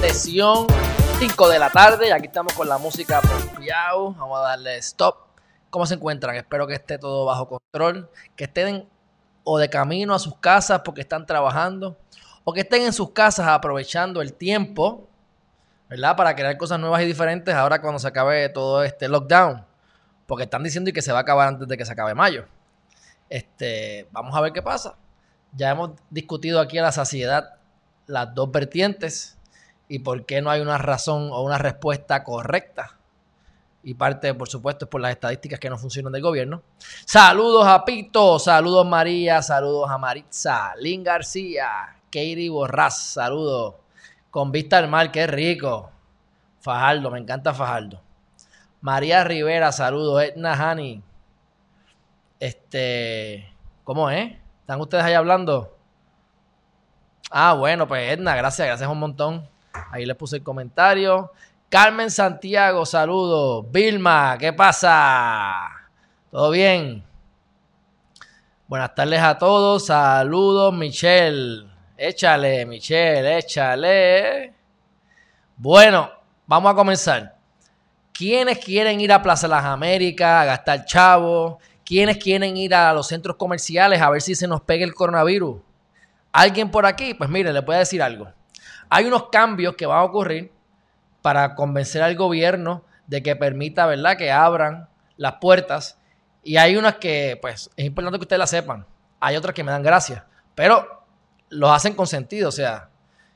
sesión 5 de la tarde. Y aquí estamos con la música. Vamos a darle stop. ¿Cómo se encuentran? Espero que esté todo bajo control, que estén o de camino a sus casas porque están trabajando, o que estén en sus casas aprovechando el tiempo, ¿verdad? Para crear cosas nuevas y diferentes ahora cuando se acabe todo este lockdown. Porque están diciendo que se va a acabar antes de que se acabe mayo. Este, vamos a ver qué pasa. Ya hemos discutido aquí a la saciedad las dos vertientes y por qué no hay una razón o una respuesta correcta. Y parte, por supuesto, es por las estadísticas que no funcionan del gobierno. Saludos a Pito, saludos María, saludos a Maritza, Lynn García, Katie Borras, saludos. Con vista al mar, qué rico. Fajardo, me encanta Fajardo. María Rivera, saludos. Edna Hani. Este, ¿cómo es? ¿Están ustedes ahí hablando? Ah, bueno, pues Edna, gracias, gracias un montón. Ahí les puse el comentario. Carmen Santiago, saludos. Vilma, ¿qué pasa? ¿Todo bien? Buenas tardes a todos. Saludos, Michelle. Échale, Michelle, échale. Bueno, vamos a comenzar. ¿Quiénes quieren ir a Plaza Las Américas a gastar chavo? ¿Quiénes quieren ir a los centros comerciales a ver si se nos pega el coronavirus? ¿Alguien por aquí? Pues mire, les voy a decir algo. Hay unos cambios que van a ocurrir para convencer al gobierno de que permita, ¿verdad?, que abran las puertas. Y hay unas que, pues, es importante que ustedes las sepan. Hay otras que me dan gracia. Pero los hacen con sentido. O sea,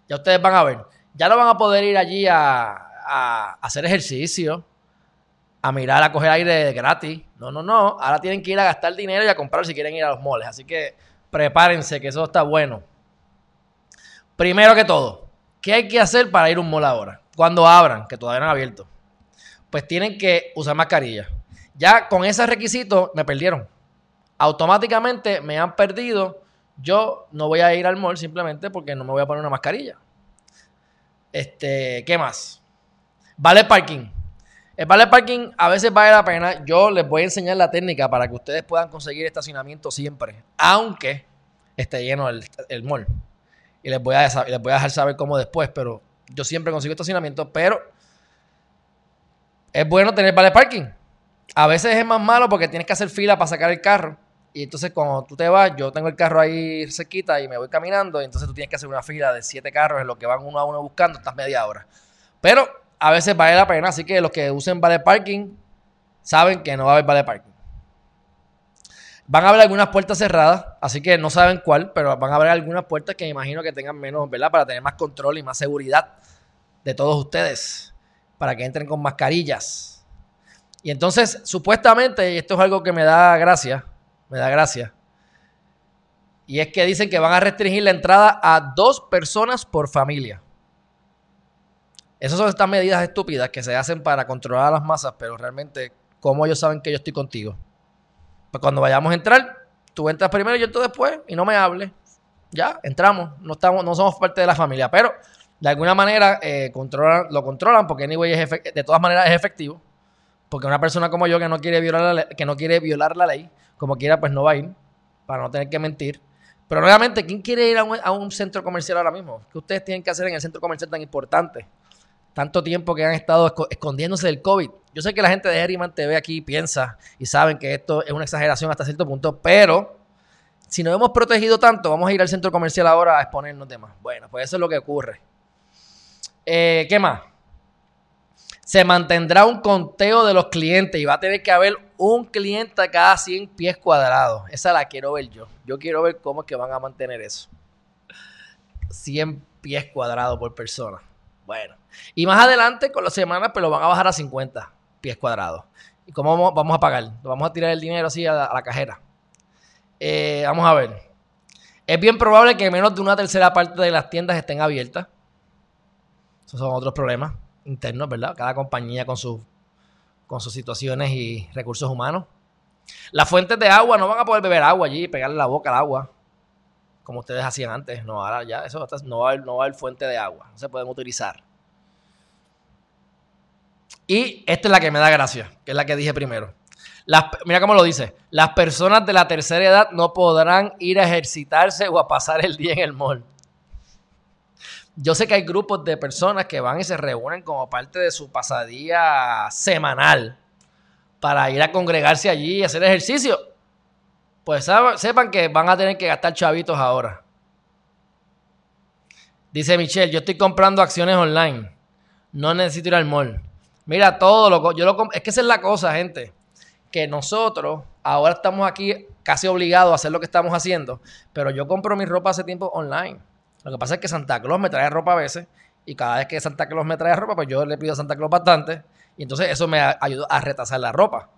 ya ustedes van a ver. Ya no van a poder ir allí a, a hacer ejercicio, a mirar, a coger aire gratis. No, no, no. Ahora tienen que ir a gastar dinero y a comprar si quieren ir a los moles. Así que prepárense, que eso está bueno. Primero que todo, ¿qué hay que hacer para ir un mall ahora? Cuando abran, que todavía no han abierto. Pues tienen que usar mascarilla. Ya con ese requisito me perdieron. Automáticamente me han perdido. Yo no voy a ir al mall simplemente porque no me voy a poner una mascarilla. Este, ¿qué más? Vale parking. El vale parking a veces vale la pena. Yo les voy a enseñar la técnica para que ustedes puedan conseguir estacionamiento siempre, aunque esté lleno el, el mall. Y les voy, a, les voy a dejar saber cómo después, pero yo siempre consigo estacionamiento, pero es bueno tener vale parking. A veces es más malo porque tienes que hacer fila para sacar el carro. Y entonces cuando tú te vas, yo tengo el carro ahí cerquita y me voy caminando. Y entonces tú tienes que hacer una fila de siete carros en lo que van uno a uno buscando, estás media hora. Pero a veces vale la pena, así que los que usen vale parking saben que no va a haber vale parking. Van a haber algunas puertas cerradas, así que no saben cuál, pero van a haber algunas puertas que imagino que tengan menos, ¿verdad? Para tener más control y más seguridad de todos ustedes, para que entren con mascarillas. Y entonces, supuestamente, y esto es algo que me da gracia, me da gracia, y es que dicen que van a restringir la entrada a dos personas por familia. Esas son estas medidas estúpidas que se hacen para controlar a las masas, pero realmente, ¿cómo ellos saben que yo estoy contigo? Pues cuando vayamos a entrar, tú entras primero y yo entro después y no me hables. Ya, entramos. No, estamos, no somos parte de la familia, pero de alguna manera eh, controlan, lo controlan porque anyway es de todas maneras es efectivo. Porque una persona como yo que no quiere violar la ley, que no quiere violar la ley, como quiera, pues no va a ir para no tener que mentir. Pero nuevamente, ¿quién quiere ir a un, a un centro comercial ahora mismo? ¿Qué ustedes tienen que hacer en el centro comercial tan importante? Tanto tiempo que han estado escondiéndose del COVID. Yo sé que la gente de Herriman TV aquí piensa y saben que esto es una exageración hasta cierto punto, pero si nos hemos protegido tanto, vamos a ir al centro comercial ahora a exponernos de más. Bueno, pues eso es lo que ocurre. Eh, ¿Qué más? Se mantendrá un conteo de los clientes y va a tener que haber un cliente cada 100 pies cuadrados. Esa la quiero ver yo. Yo quiero ver cómo es que van a mantener eso. 100 pies cuadrados por persona. Bueno. Y más adelante, con las semanas, pues lo van a bajar a 50 pies cuadrados. ¿Y cómo vamos, a pagar? Vamos a tirar el dinero así a la, cajera. Eh, vamos a ver. Es bien probable que menos de una tercera parte de las tiendas estén abiertas. Esos son otros problemas internos, ¿verdad? Cada compañía con, su, con sus situaciones y recursos humanos. Las fuentes de agua, no van a poder beber agua allí, pegarle la boca al agua, como ustedes hacían antes. No, ahora ya, eso no va, a haber, no va a haber fuente de agua, no se pueden utilizar. Y esta es la que me da gracia, que es la que dije primero. mira cómo lo dice. Las personas de la tercera edad no podrán ir a ejercitarse o a pasar el día en el mall. Yo sé que hay grupos de personas que van y se reúnen como parte de su pasadía semanal para ir a congregarse allí y hacer ejercicio. Pues sepan que van a tener que gastar chavitos ahora. Dice Michelle, yo estoy comprando acciones online. No necesito ir al mall. Mira, todo lo yo lo es que esa es la cosa, gente, que nosotros ahora estamos aquí casi obligados a hacer lo que estamos haciendo, pero yo compro mi ropa hace tiempo online. Lo que pasa es que Santa Claus me trae ropa a veces y cada vez que Santa Claus me trae ropa, pues yo le pido a Santa Claus bastante y entonces eso me ayuda a retasar la ropa.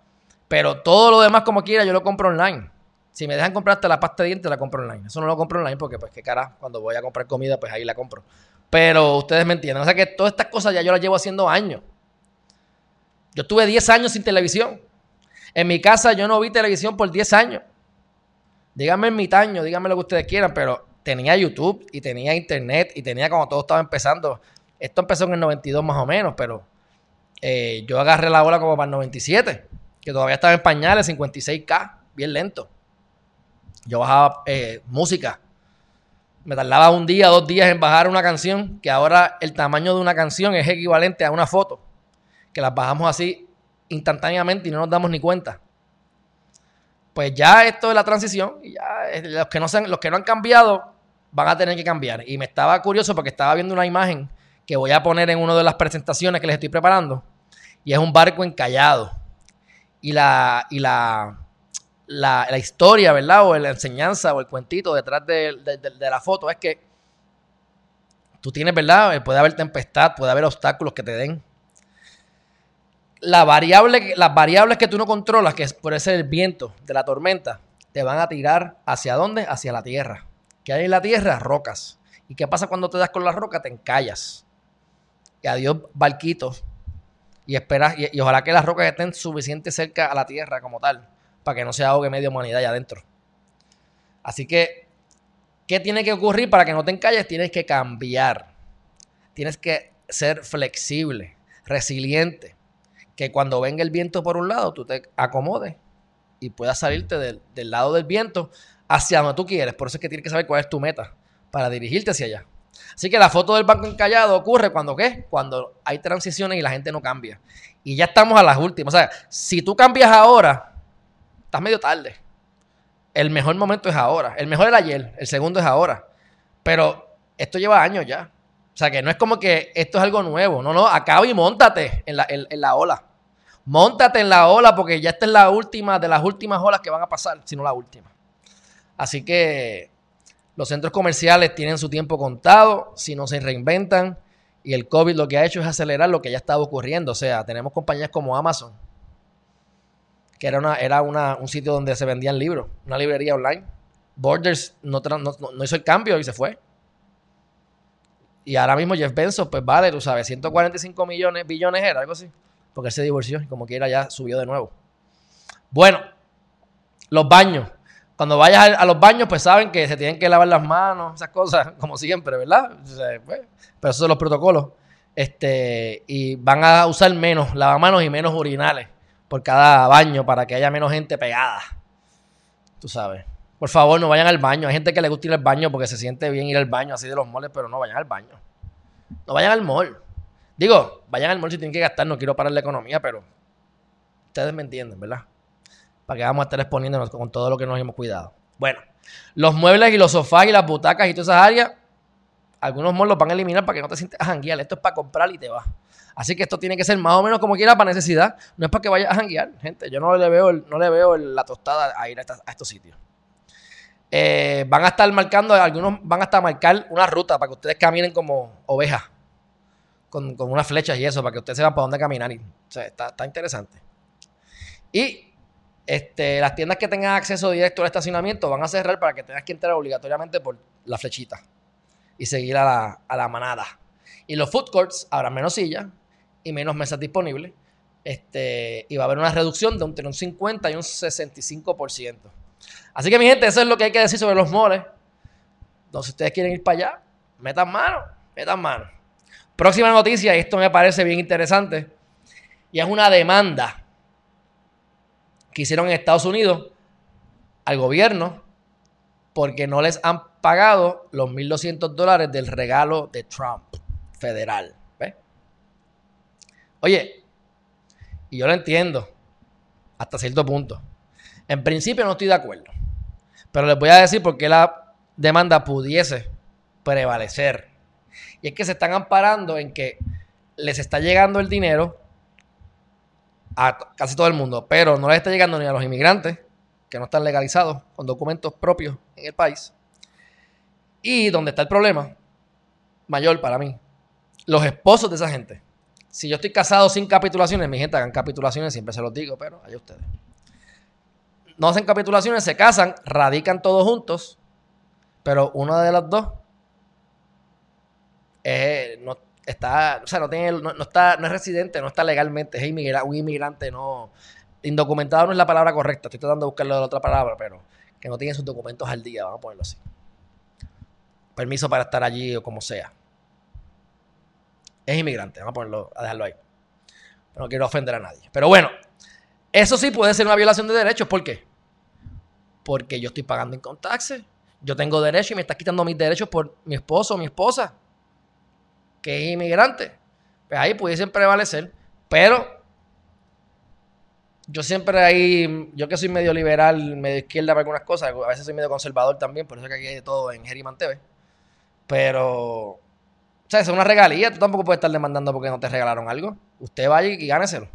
Pero todo lo demás como quiera yo lo compro online. Si me dejan comprar hasta la pasta de dientes, la compro online. Eso no lo compro online porque, pues, qué cara, cuando voy a comprar comida, pues ahí la compro. Pero ustedes me entienden. O sea que todas estas cosas ya yo las llevo haciendo años. Yo estuve 10 años sin televisión. En mi casa yo no vi televisión por 10 años. Díganme en mi taño, díganme lo que ustedes quieran, pero tenía YouTube y tenía internet y tenía como todo estaba empezando. Esto empezó en el 92 más o menos, pero eh, yo agarré la ola como para el 97, que todavía estaba en pañales, 56K, bien lento. Yo bajaba eh, música. Me tardaba un día, dos días en bajar una canción, que ahora el tamaño de una canción es equivalente a una foto, que las bajamos así instantáneamente y no nos damos ni cuenta. Pues ya esto es la transición, ya eh, los que no, se los que no han cambiado van a tener que cambiar. Y me estaba curioso porque estaba viendo una imagen que voy a poner en una de las presentaciones que les estoy preparando. Y es un barco encallado. Y la, y la, la, historia, ¿verdad? O la enseñanza o el cuentito detrás de, la foto es que tú tienes, ¿verdad? Eh, puede haber tempestad, puede haber obstáculos que te den. La variable, las variables que tú no controlas, que puede ser el viento de la tormenta, te van a tirar hacia dónde? Hacia la tierra. ¿Qué hay en la tierra? Rocas. ¿Y qué pasa cuando te das con la roca? Te encallas. Y adiós, barquitos. Y esperas, y, ojalá que las rocas estén suficiente cerca a la tierra como tal, para que no se ahogue media humanidad allá adentro. Así que, ¿qué tiene que ocurrir para que no te encalles? Tienes que cambiar. Tienes que ser flexible, resiliente. Que cuando venga el viento por un lado, tú te acomodes y puedas salirte del, del lado del viento hacia donde tú quieres. Por eso es que tienes que saber cuál es tu meta para dirigirte hacia allá. Así que la foto del banco encallado ocurre cuando qué? Cuando hay transiciones y la gente no cambia. Y ya estamos a las últimas. O sea, si tú cambias ahora, estás medio tarde. El mejor momento es ahora. El mejor era ayer. El segundo es ahora. Pero esto lleva años ya. O sea, que no es como que esto es algo nuevo. No, no, acaba y montate en la, en la ola. Móntate en la ola porque ya esta es la última de las últimas olas que van a pasar, si no la última. Así que los centros comerciales tienen su tiempo contado si no se reinventan y el COVID lo que ha hecho es acelerar lo que ya estaba ocurriendo. O sea, tenemos compañías como Amazon, que era, una, era un sitio donde se vendían libros, una librería online. Borders no, no, hizo el cambio y se fue. Y ahora mismo Jeff Bezos, pues vale, tú sabes, 145 millones, billones era, algo así. Porque él se divorció y como quiera ya subió de nuevo. Bueno, los baños. Cuando vayas a, los baños, pues saben que se tienen que lavar las manos, esas cosas, como siempre, ¿verdad? Pues, pero esos son los protocolos. Este, y van a usar menos lavamanos y menos urinales por cada baño para que haya menos gente pegada. Tú sabes. Por favor, no vayan al baño. Hay gente que le gusta ir al baño porque se siente bien ir al baño así de los moles, pero no vayan al baño. No vayan al mall. Digo, vayan al mall si tienen que gastar. No quiero parar la economía, pero ustedes me entienden, ¿verdad? para que vamos a estar exponiéndonos con todo lo que nos hemos cuidado. Bueno, los muebles y los sofás y las butacas y todas esas áreas, algunos malls los van a eliminar para que no te sientas a janguear. Esto es para comprar y te vas. Así que esto tiene que ser más o menos como quiera para necesidad. No es para que vayas a janguear, gente. Yo no le veo, no le veo la tostada a ir a, estos sitios. Eh, van a estar marcando, algunos van a estar marcar una ruta para que ustedes caminen como ovejas. Con, unas flechas y eso, para que ustedes sepan para dónde caminar. está, está interesante. Y este, las tiendas que tengan acceso directo al estacionamiento van a cerrar para que tengas que entrar obligatoriamente por la flechita y seguir a la, manada. Y los food courts habrá menos sillas y menos mesas disponibles. Este, y va a haber una reducción de entre un 50 y un 65%. Así que, mi gente, eso es lo que hay que decir sobre los moles. Entonces, si ustedes quieren ir para allá, metan mano, metan mano. Próxima noticia, y esto me parece bien interesante, y es una demanda que hicieron en Estados Unidos al gobierno porque no les han pagado los 1.200 dólares del regalo de Trump federal. Oye, y yo lo entiendo hasta cierto punto. En principio no estoy de acuerdo, pero les voy a decir por qué la demanda pudiese prevalecer. Y es que se están amparando en que les está llegando el dinero a casi todo el mundo, pero no les está llegando ni a los inmigrantes que no están legalizados con documentos propios en el país. Y donde está el problema mayor para mí, los esposos de esa gente. Si yo estoy casado sin capitulaciones, mi gente hagan capitulaciones, siempre se los digo, pero hay ustedes. No hacen capitulaciones, se casan, radican todos juntos, pero uno de los dos no está, o sea, no tiene, no, está, no es residente, no está legalmente, es un inmigrante, no, indocumentado no es la palabra correcta, estoy tratando de buscarle la otra palabra, pero que no tiene sus documentos al día, vamos a ponerlo así. Permiso para estar allí o como sea. Es inmigrante, vamos a ponerlo, a dejarlo ahí. No quiero ofender a nadie. Pero bueno, eso sí puede ser una violación de derechos. ¿Por qué? Porque yo estoy pagando income taxes. Yo tengo derechos y me estás quitando mis derechos por mi esposo o mi esposa, que es inmigrante. Pues ahí pudiesen prevalecer. Pero yo siempre ahí, yo que soy medio liberal, medio izquierda para algunas cosas, a veces soy medio conservador también, por eso que aquí hay de todo en Geriman TV. Pero, o sea, es una regalía, tú tampoco puedes estar demandando porque no te regalaron algo. Usted vaya y gáneselo.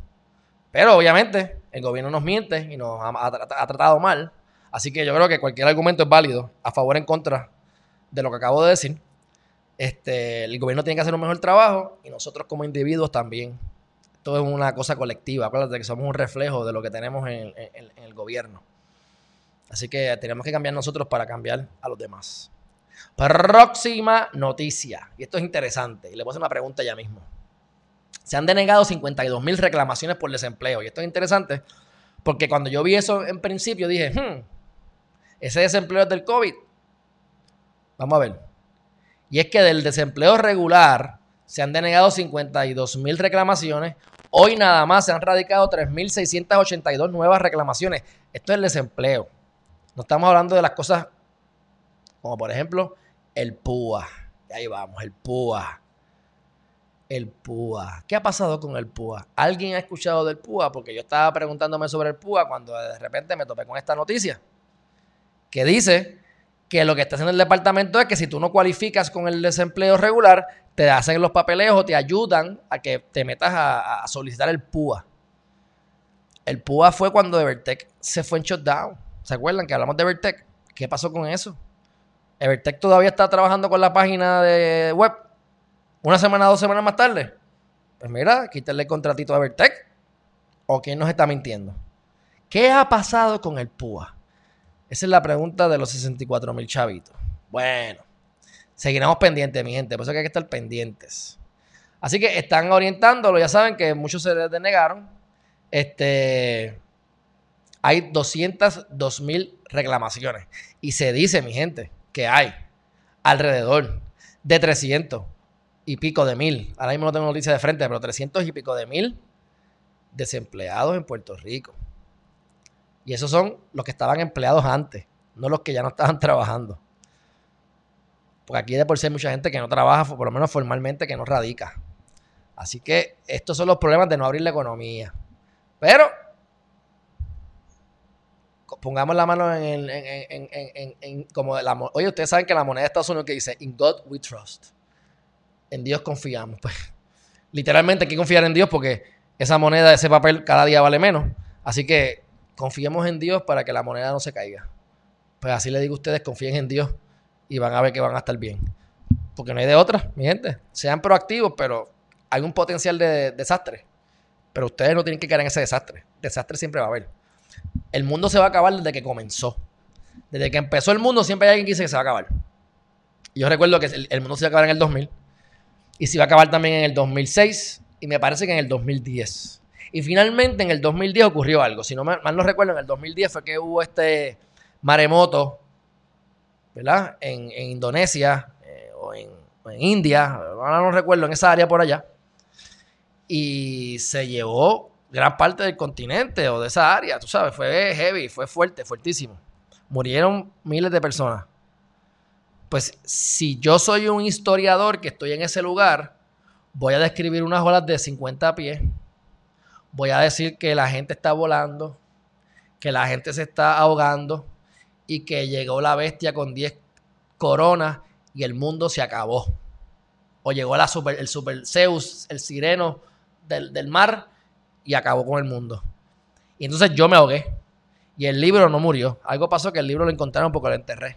Pero obviamente, el gobierno nos miente y nos ha, tratado mal. Así que yo creo que cualquier argumento es válido, a favor o en contra de lo que acabo de decir. Este, el gobierno tiene que hacer un mejor trabajo y nosotros como individuos también todo es una cosa colectiva. Acuérdate que somos un reflejo de lo que tenemos en, el gobierno. Así que tenemos que cambiar nosotros para cambiar a los demás. Próxima noticia. Y esto es interesante. Y le voy a hacer una pregunta ya mismo. Se han denegado 52 mil reclamaciones por desempleo. Y esto es interesante porque cuando yo vi eso en principio dije, hmm, ese desempleo es del COVID. Vamos a ver. Y es que del desempleo regular se han denegado 52 mil reclamaciones Hoy nada más se han radicado 3.682 nuevas reclamaciones. Esto es el desempleo. No estamos hablando de las cosas como por ejemplo el PUA. ahí vamos, el PUA. El PUA. ¿Qué ha pasado con el PUA? ¿Alguien ha escuchado del PUA? Porque yo estaba preguntándome sobre el PUA cuando de repente me topé con esta noticia. Que dice que lo que está haciendo el departamento es que si tú no cualificas con el desempleo regular, te hacen los papeleos o te ayudan a que te metas a, solicitar el PUA. El PUA fue cuando Evertech se fue en shutdown. ¿Se acuerdan que hablamos de Evertech? ¿Qué pasó con eso? Evertech todavía está trabajando con la página de web. Una semana, dos semanas más tarde. Pues mira, quítale el contratito a Evertech. ¿O quién nos está mintiendo? ¿Qué ha pasado con el PUA? Esa es la pregunta de los 64 mil chavitos. Bueno, seguiremos pendientes, mi gente. Por eso que hay que estar pendientes. Así que están orientándolo. Ya saben que muchos se denegaron. Este, hay 202 mil reclamaciones. Y se dice, mi gente, que hay alrededor de 300 y pico de mil. Ahora mismo no tengo noticia de frente, pero 300 y pico de mil desempleados en Puerto Rico. Y esos son los que estaban empleados antes, no los que ya no estaban trabajando. Porque aquí de por sí hay mucha gente que no trabaja, por lo menos formalmente, que no radica. Así que estos son los problemas de no abrir la economía. Pero pongamos la mano en, en, como oye ustedes saben que la moneda de Estados Unidos que dice in God we trust en Dios confiamos pues literalmente hay que confiar en Dios porque esa moneda ese papel cada día vale menos así que confiemos en Dios para que la moneda no se caiga. Pues así le digo a ustedes, confíen en Dios y van a ver que van a estar bien. Porque no hay de otra, mi gente. Sean proactivos, pero hay un potencial de desastre. Pero ustedes no tienen que caer en ese desastre. Desastre siempre va a haber. El mundo se va a acabar desde que comenzó. Desde que empezó el mundo siempre hay alguien que dice que se va a acabar. Y yo recuerdo que el, mundo se iba a acabar en el 2000. Y se iba a acabar también en el 2006 y me parece que en el 2010. Y finalmente en el 2010 ocurrió algo. Si no mal no recuerdo, en el 2010 fue que hubo este maremoto, ¿verdad? En, Indonesia eh, o, en, India, ahora no recuerdo, en esa área por allá. Y se llevó gran parte del continente o de esa área, tú sabes, fue heavy, fue fuerte, fuertísimo. Murieron miles de personas. Pues si yo soy un historiador que estoy en ese lugar, voy a describir unas olas de 50 pies voy a decir que la gente está volando, que la gente se está ahogando y que llegó la bestia con 10 coronas y el mundo se acabó. O llegó la super, el super Zeus, el sireno del, del mar y acabó con el mundo. Y entonces yo me ahogué. Y el libro no murió. Algo pasó que el libro lo encontraron porque lo enterré.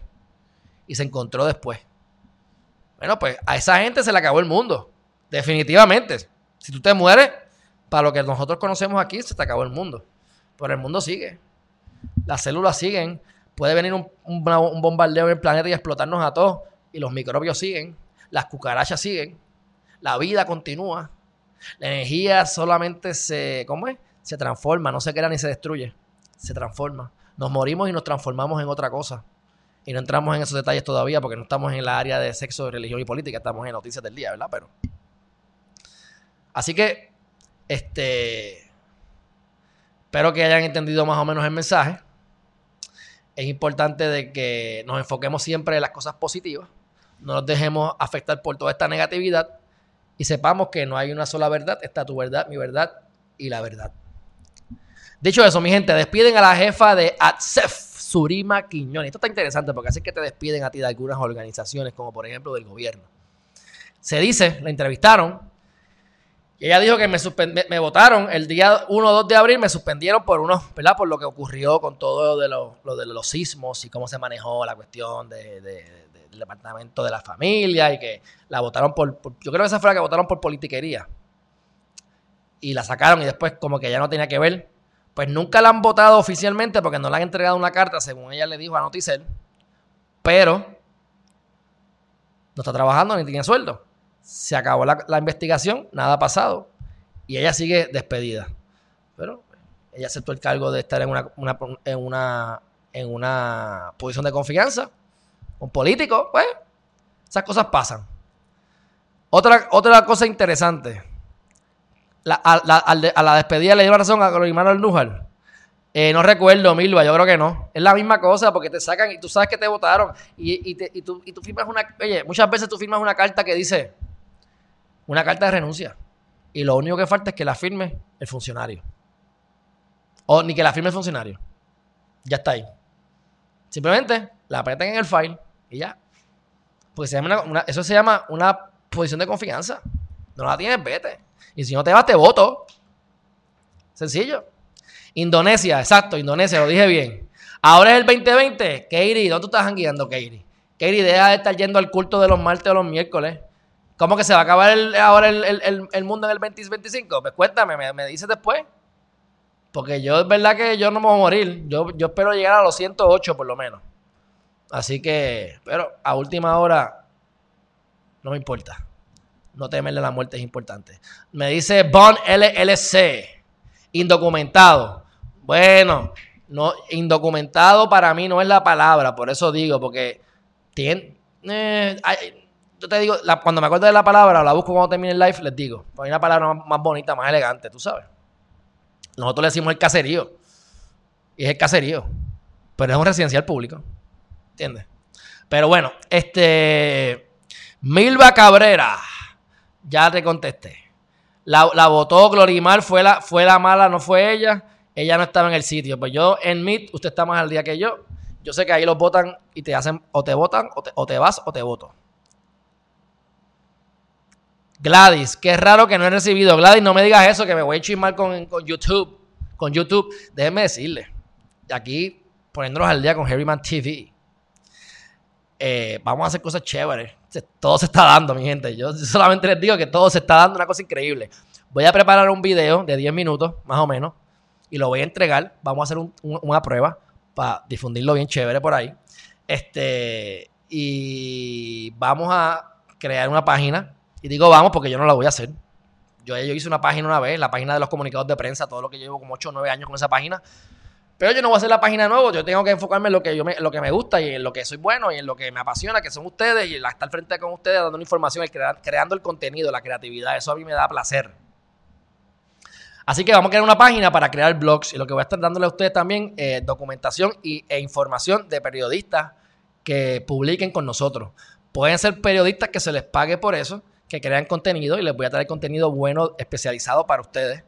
Y se encontró después. Bueno, pues a esa gente se le acabó el mundo. Definitivamente. Si tú te mueres, para lo que nosotros conocemos aquí, se te acabó el mundo. Pero el mundo sigue. Las células siguen. Puede venir un, bombardeo en el planeta y explotarnos a todos. Y los microbios siguen. Las cucarachas siguen. La vida continúa. La energía solamente se, ¿cómo es? Se transforma, no se queda ni se destruye. Se transforma. Nos morimos y nos transformamos en otra cosa. Y no entramos en esos detalles todavía porque no estamos en la área de sexo, religión y política, estamos en noticias del día, ¿verdad? Pero. Así que este. Espero que hayan entendido más o menos el mensaje. Es importante de que nos enfoquemos siempre en las cosas positivas. No nos dejemos afectar por toda esta negatividad. Y sepamos que no hay una sola verdad. Está tu verdad, mi verdad y la verdad. Dicho eso, mi gente, despiden a la jefa de ATSEF, Surima Quiñones. Esto está interesante porque así que te despiden a ti de algunas organizaciones, como por ejemplo del gobierno. Se dice, la entrevistaron, y ella dijo que me, me, votaron el día 1 o 2 de abril, me suspendieron por unos, ¿verdad? Por lo que ocurrió con todo de lo, de los sismos y cómo se manejó la cuestión de, del departamento de la familia y que la votaron por, yo creo que esa fue la que votaron por politiquería. Y la sacaron y después como que ya no tenía que ver. Pues nunca la han votado oficialmente porque no le han entregado una carta, según ella le dijo a Noticel. Pero no está trabajando ni tiene sueldo se acabó la, investigación, nada ha pasado y ella sigue despedida. Pero ella aceptó el cargo de estar en una, en una, en una posición de confianza. Un político, pues, esas cosas pasan. Otra, otra cosa interesante. a, la despedida le dio razón a Manuel Nújar. Eh, no recuerdo, Milva, yo creo que no. Es la misma cosa porque te sacan y tú sabes que te votaron. Y, y, y, tú, y tú firmas una. Oye, muchas veces tú firmas una carta que dice una carta de renuncia. Y lo único que falta es que la firme el funcionario. O ni que la firme el funcionario. Ya está ahí. Simplemente la apretan en el file y ya. Porque se llama eso se llama una posición de confianza. No la tienes, vete. Y si no te vas, te voto. Sencillo. Indonesia, exacto, Indonesia, lo dije bien. Ahora es el 2020. Katie, ¿dónde tú estás guiando, Katie? Katie, deja de estar yendo al culto de los martes o los miércoles. ¿Cómo que se va a acabar ahora el, mundo en el 2025? Pues cuéntame, me, dices después. Porque yo es verdad que yo no me voy a morir. Yo, yo espero llegar a los 108 por lo menos. Así que, pero a última hora, no me importa. No temerle la muerte es importante. Me dice Bond LLC, indocumentado. Bueno, no, indocumentado para mí no es la palabra, por eso digo, porque tiene, eh, te digo, cuando me acuerdo de la palabra, la busco cuando termine el live, les digo. Hay una palabra más, bonita, más elegante, tú sabes. Nosotros le decimos el caserío. Y es el caserío. Pero es un residencial público. ¿Entiendes? Pero bueno, este. Milva Cabrera. Ya te contesté. La, la votó Glorimar, fue la, fue la mala, no fue ella. Ella no estaba en el sitio. Pues yo en Meet, usted está más al día que yo. Yo sé que ahí los votan y te hacen, o te votan, o te, o te vas, o te voto. Gladys, qué raro que no he recibido. Gladys, no me digas eso, que me voy a chismar con, con YouTube. Con YouTube. Déjenme decirle. Aquí, poniéndonos al día con Harryman TV. Eh, vamos a hacer cosas chéveres. Todo se está dando, mi gente. Yo solamente les digo que todo se está dando una cosa increíble. Voy a preparar un video de 10 minutos, más o menos, y lo voy a entregar. Vamos a hacer una prueba para difundirlo bien chévere por ahí. Este, y vamos a crear una página Y digo vamos porque yo no la voy a hacer. Yo, yo hice una página una vez, la página de los comunicados de prensa, todo lo que llevo como 8 o 9 años con esa página. Pero yo no voy a hacer la página nueva, yo tengo que enfocarme en lo que, yo me, lo que me gusta y en lo que soy bueno y en lo que me apasiona, que son ustedes, y estar frente con ustedes dando información, y creando el contenido, la creatividad. Eso a mí me da placer. Así que vamos a crear una página para crear blogs y lo que voy a estar dándole a ustedes también es documentación y, e información de periodistas que publiquen con nosotros. Pueden ser periodistas que se les pague por eso, que crean contenido y les voy a traer contenido bueno, especializado para ustedes.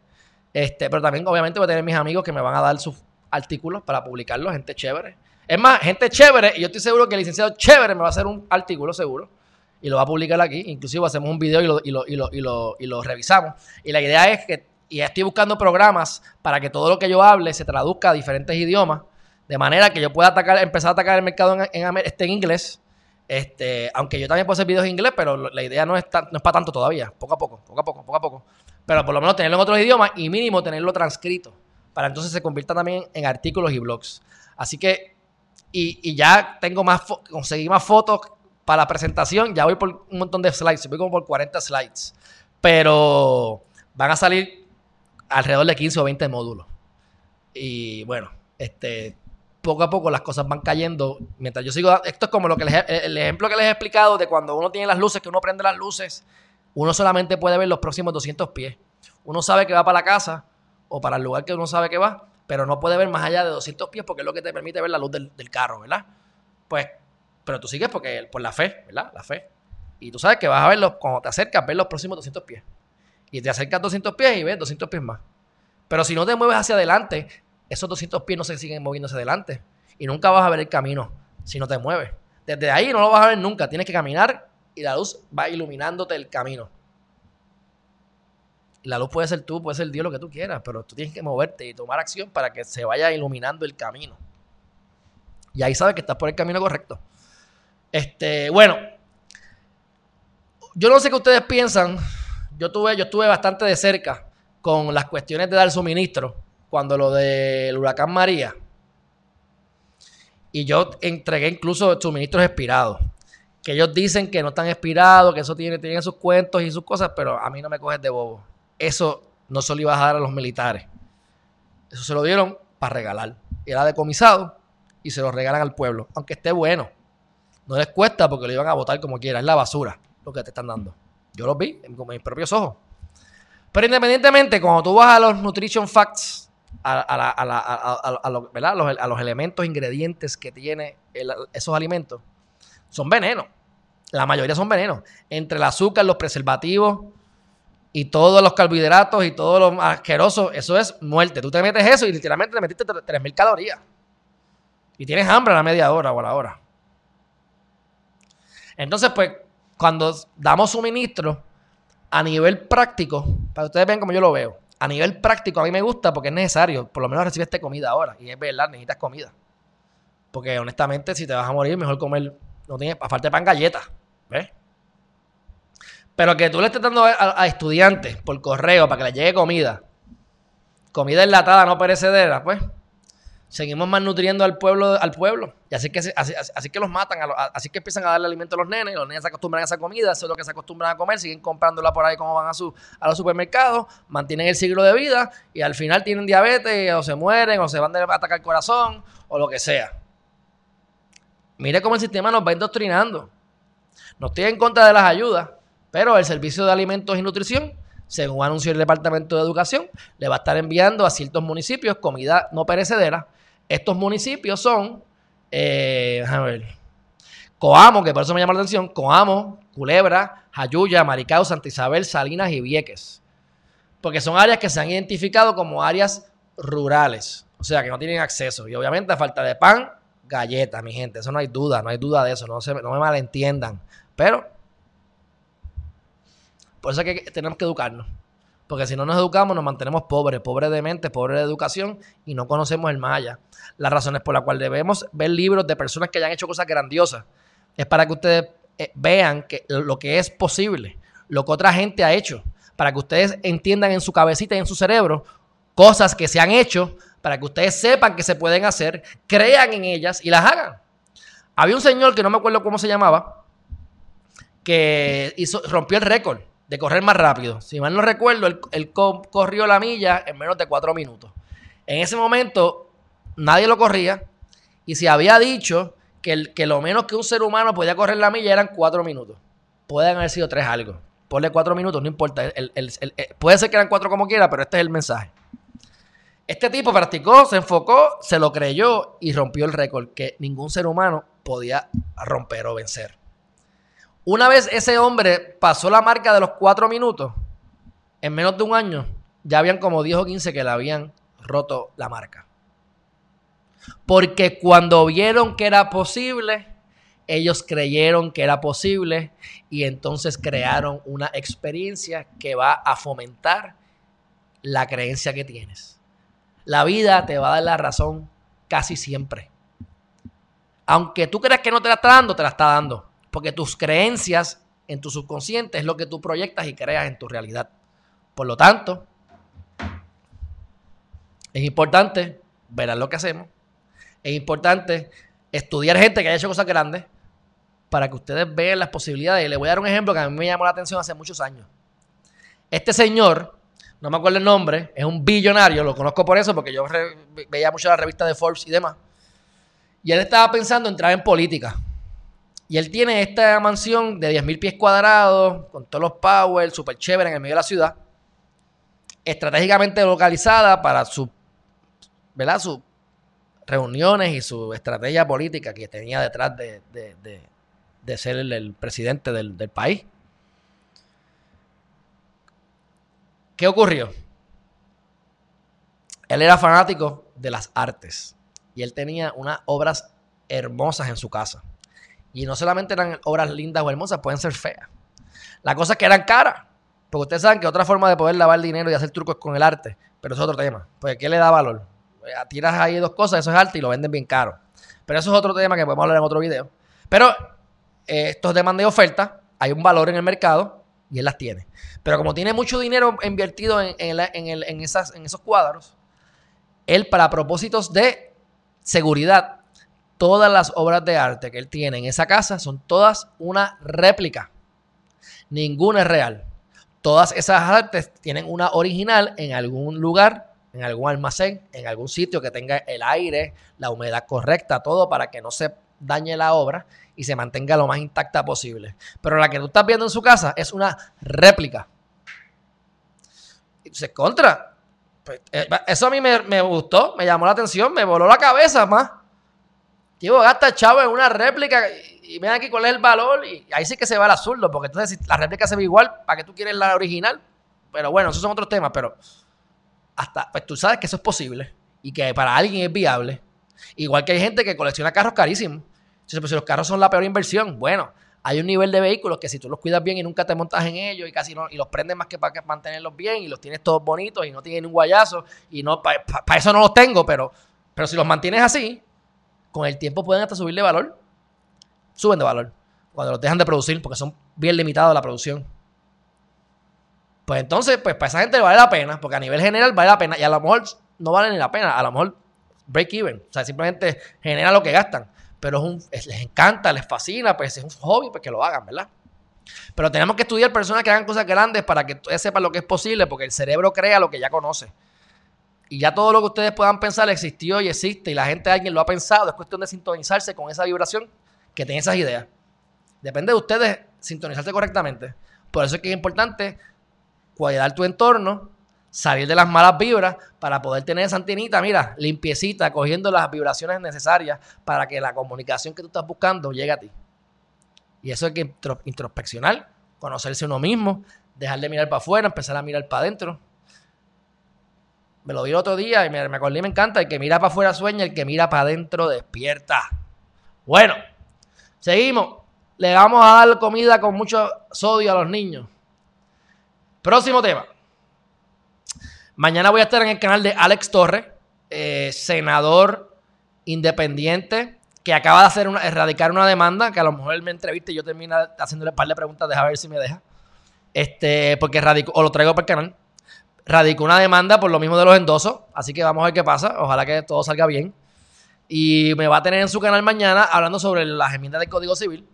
Este, pero también obviamente voy a tener mis amigos que me van a dar sus artículos para publicarlos, gente chévere. Es más, gente chévere, y yo estoy seguro que el licenciado chévere me va a hacer un artículo seguro y lo va a publicar aquí. Inclusive hacemos un video y lo, y lo, y lo, y lo, y lo revisamos. Y la idea es que y estoy buscando programas para que todo lo que yo hable se traduzca a diferentes idiomas, de manera que yo pueda atacar, empezar a atacar el mercado en, en, este, en inglés. Este, aunque yo también puedo hacer videos en inglés, pero la idea no es, no es para tanto todavía, poco a poco, poco a poco, poco a poco. Pero por lo menos tenerlo en otros idiomas y mínimo tenerlo transcrito, para entonces se convierta también en artículos y blogs. Así que, y, y ya tengo más, conseguí más fotos para la presentación, ya voy por un montón de slides, voy como por 40 slides, pero van a salir alrededor de 15 o 20 módulos. Y bueno, este, poco a poco las cosas van cayendo. Mientras yo sigo, esto es como lo que el ejemplo que les he explicado de cuando uno tiene las luces, que uno prende las luces, uno solamente puede ver los próximos 200 pies. Uno sabe que va para la casa o para el lugar que uno sabe que va, pero no puede ver más allá de 200 pies porque es lo que te permite ver la luz del, carro, ¿verdad? Pues, pero tú sigues porque por la fe, ¿verdad? La fe. Y tú sabes que vas a verlo, cuando te acercas, ver los próximos 200 pies y te acercas 200 pies y ves 200 pies más. Pero si no te mueves hacia adelante, esos 200 pies no se siguen moviendo hacia adelante. Y nunca vas a ver el camino si no te mueves. Desde ahí no lo vas a ver nunca. Tienes que caminar y la luz va iluminándote el camino. La luz puede ser tú, puede ser Dios, lo que tú quieras, pero tú tienes que moverte y tomar acción para que se vaya iluminando el camino. Y ahí sabes que estás por el camino correcto. Este, bueno, yo no sé qué ustedes piensan yo tuve, yo estuve bastante de cerca con las cuestiones de dar suministro cuando lo del huracán María. Y yo entregué incluso suministros expirados. Que ellos dicen que no están expirados, que eso tiene, tiene sus cuentos y sus cosas, pero a mí no me coges de bobo. Eso no se lo iba a dar a los militares. Eso se lo dieron para regalar. Era decomisado y se lo regalan al pueblo. Aunque esté bueno. No les cuesta porque lo iban a votar como quiera. Es la basura lo que te están dando. Yo los vi con mis propios ojos. Pero independientemente, cuando tú vas a los nutrition facts, a, los, elementos, ingredientes que tiene esos alimentos, son venenos. La mayoría son venenos. Entre el azúcar, los preservativos y todos los carbohidratos y todo lo asqueroso, eso es muerte. Tú te metes eso y literalmente te metiste 3.000 calorías. Y tienes hambre a la media hora o a la hora. Entonces, pues, cuando damos suministro a nivel práctico, para que ustedes vean como yo lo veo, a nivel práctico a mí me gusta porque es necesario, por lo menos recibiste comida ahora. Y es verdad, necesitas comida. Porque honestamente, si te vas a morir, mejor comer, no tiene, aparte pan galletas. ¿Ves? Pero que tú le estés dando a, a, estudiantes por correo para que les llegue comida, comida enlatada, no perecedera, pues seguimos malnutriendo al pueblo, al pueblo. Y así que, así, que los matan, así que empiezan a darle alimento a los nenes, los nenes se acostumbran a esa comida, eso es lo que se acostumbran a comer, siguen comprándola por ahí como van a, su, a los supermercados, mantienen el siglo de vida y al final tienen diabetes o se mueren o se van a atacar el corazón o lo que sea. Mire cómo el sistema nos va indoctrinando. No estoy en contra de las ayudas, pero el Servicio de Alimentos y Nutrición según anunció el Departamento de Educación, le va a estar enviando a ciertos municipios comida no perecedera estos municipios son, eh, ver, Coamo, que por eso me llama la atención, Coamo, Culebra, Jayuya, Maricao, Santa Isabel, Salinas y Vieques. Porque son áreas que se han identificado como áreas rurales, o sea, que no tienen acceso. Y obviamente a falta de pan, galletas, mi gente, eso no hay duda, no hay duda de eso, no, se, no me malentiendan. Pero, por eso es que tenemos que educarnos. Porque si no nos educamos, nos mantenemos pobres, pobres de mente, pobres de educación y no conocemos el Maya. Las razones por las cuales debemos ver libros de personas que hayan hecho cosas grandiosas es para que ustedes eh, vean que lo que es posible, lo que otra gente ha hecho, para que ustedes entiendan en su cabecita y en su cerebro cosas que se han hecho, para que ustedes sepan que se pueden hacer, crean en ellas y las hagan. Había un señor que no me acuerdo cómo se llamaba, que rompió el récord de correr más rápido. Si mal no recuerdo, él, corrió la milla en menos de cuatro minutos. En ese momento, nadie lo corría. Y se había dicho que, lo menos que un ser humano podía correr la milla eran cuatro minutos. Pueden haber sido tres algo. Ponle cuatro minutos, no importa. puede ser que eran cuatro como quiera, pero este es el mensaje. Este tipo practicó, se enfocó, se lo creyó y rompió el récord que ningún ser humano podía romper o vencer. Una vez ese hombre pasó la marca de los cuatro minutos, en menos de un año, ya habían como 10 o 15 que le habían roto la marca. Porque cuando vieron que era posible, ellos creyeron que era posible y entonces crearon una experiencia que va a fomentar la creencia que tienes. La vida te va a dar la razón casi siempre. Aunque tú creas que no te la está dando, te la está dando. Porque tus creencias en tu subconsciente es lo que tú proyectas y creas en tu realidad. Por lo tanto, es importante ver lo que hacemos. Es importante estudiar gente que haya hecho cosas grandes para que ustedes vean las posibilidades. Y les voy a dar un ejemplo que a mí me llamó la atención hace muchos años. Este señor, no me acuerdo el nombre, es un billonario, lo conozco por eso, porque yo veía mucho la revista de Forbes y demás. Y él estaba pensando en entrar en política. Y él tiene esta mansión de 10.000 pies cuadrados, con todos los power, súper chévere en el medio de la ciudad, estratégicamente localizada para sus reuniones y su estrategia política que tenía detrás de, ser el, presidente del, del país. ¿Qué ocurrió? Él era fanático de las artes y él tenía unas obras hermosas en su casa. Y no solamente eran obras lindas o hermosas, pueden ser feas. La cosa es que eran caras. Porque ustedes saben que otra forma de poder lavar dinero y hacer trucos es con el arte. Pero es otro tema. Porque ¿qué le da valor? Eh, tiras ahí dos cosas, eso es arte y lo venden bien caro. Pero eso es otro tema que podemos hablar en otro video. Pero eh, estos demandas de oferta, hay un valor en el mercado y él las tiene. Pero como tiene mucho dinero invertido en, en esos cuadros, él para propósitos de seguridad todas las obras de arte que él tiene en esa casa son todas una réplica. Ninguna es real. Todas esas artes tienen una original en algún lugar, en algún almacén, en algún sitio que tenga el aire, la humedad correcta, todo para que no se dañe la obra y se mantenga lo más intacta posible. Pero la que tú estás viendo en su casa es una réplica. Se contra. Pues, eh, eso a mí me, me gustó, me llamó la atención, me voló la cabeza más. Tío, gasta chavo en una réplica y, ven aquí cuál es el valor. Y ahí sí que se va el azul, porque entonces si la réplica se ve igual, ¿para qué tú quieres la original? Pero bueno, esos son otros temas, pero hasta, pues tú sabes que eso es posible y que para alguien es viable. Igual que hay gente que colecciona carros carísimos. Entonces, pues si los carros son la peor inversión, bueno, hay un nivel de vehículos que si tú los cuidas bien y nunca te montas en ellos y casi no, y los prendes más que para mantenerlos bien y los tienes todos bonitos y no tienen un guayazo y no, para eso no los tengo, pero, pero si los mantienes así, con el tiempo pueden hasta subir de valor. Suben de valor. Cuando los dejan de producir, porque son bien limitados la producción. Pues entonces, pues para esa gente vale la pena, porque a nivel general vale la pena. Y a lo mejor no vale ni la pena, a lo mejor break even. O sea, simplemente genera lo que gastan. Pero es un, les encanta, les fascina, pues es un hobby, pues que lo hagan, ¿verdad? Pero tenemos que estudiar personas que hagan cosas grandes para que sepan lo que es posible, porque el cerebro crea lo que ya conoce. Y ya todo lo que ustedes puedan pensar existió y existe y la gente, alguien lo ha pensado. Es cuestión de sintonizarse con esa vibración que tiene esas ideas. Depende de ustedes sintonizarse correctamente. Por eso es que es importante cuidar tu entorno, salir de las malas vibras para poder tener esa antenita, mira, limpiecita, cogiendo las vibraciones necesarias para que la comunicación que tú estás buscando llegue a ti. Y eso hay que introspeccionar, conocerse uno mismo, dejar de mirar para afuera, empezar a mirar para adentro me lo vi otro día y me, acordé y me encanta. El que mira para afuera sueña, el que mira para adentro despierta. Bueno, seguimos. Le vamos a dar comida con mucho sodio a los niños. Próximo tema. Mañana voy a estar en el canal de Alex Torres, eh, senador independiente, que acaba de hacer una, erradicar una demanda, que a lo mejor él me entrevista y yo termino haciéndole un par de preguntas, deja ver si me deja. Este, porque radicó, o lo traigo para el canal radicó una demanda por lo mismo de los endosos, así que vamos a ver qué pasa, ojalá que todo salga bien. Y me va a tener en su canal mañana hablando sobre las enmiendas del Código Civil,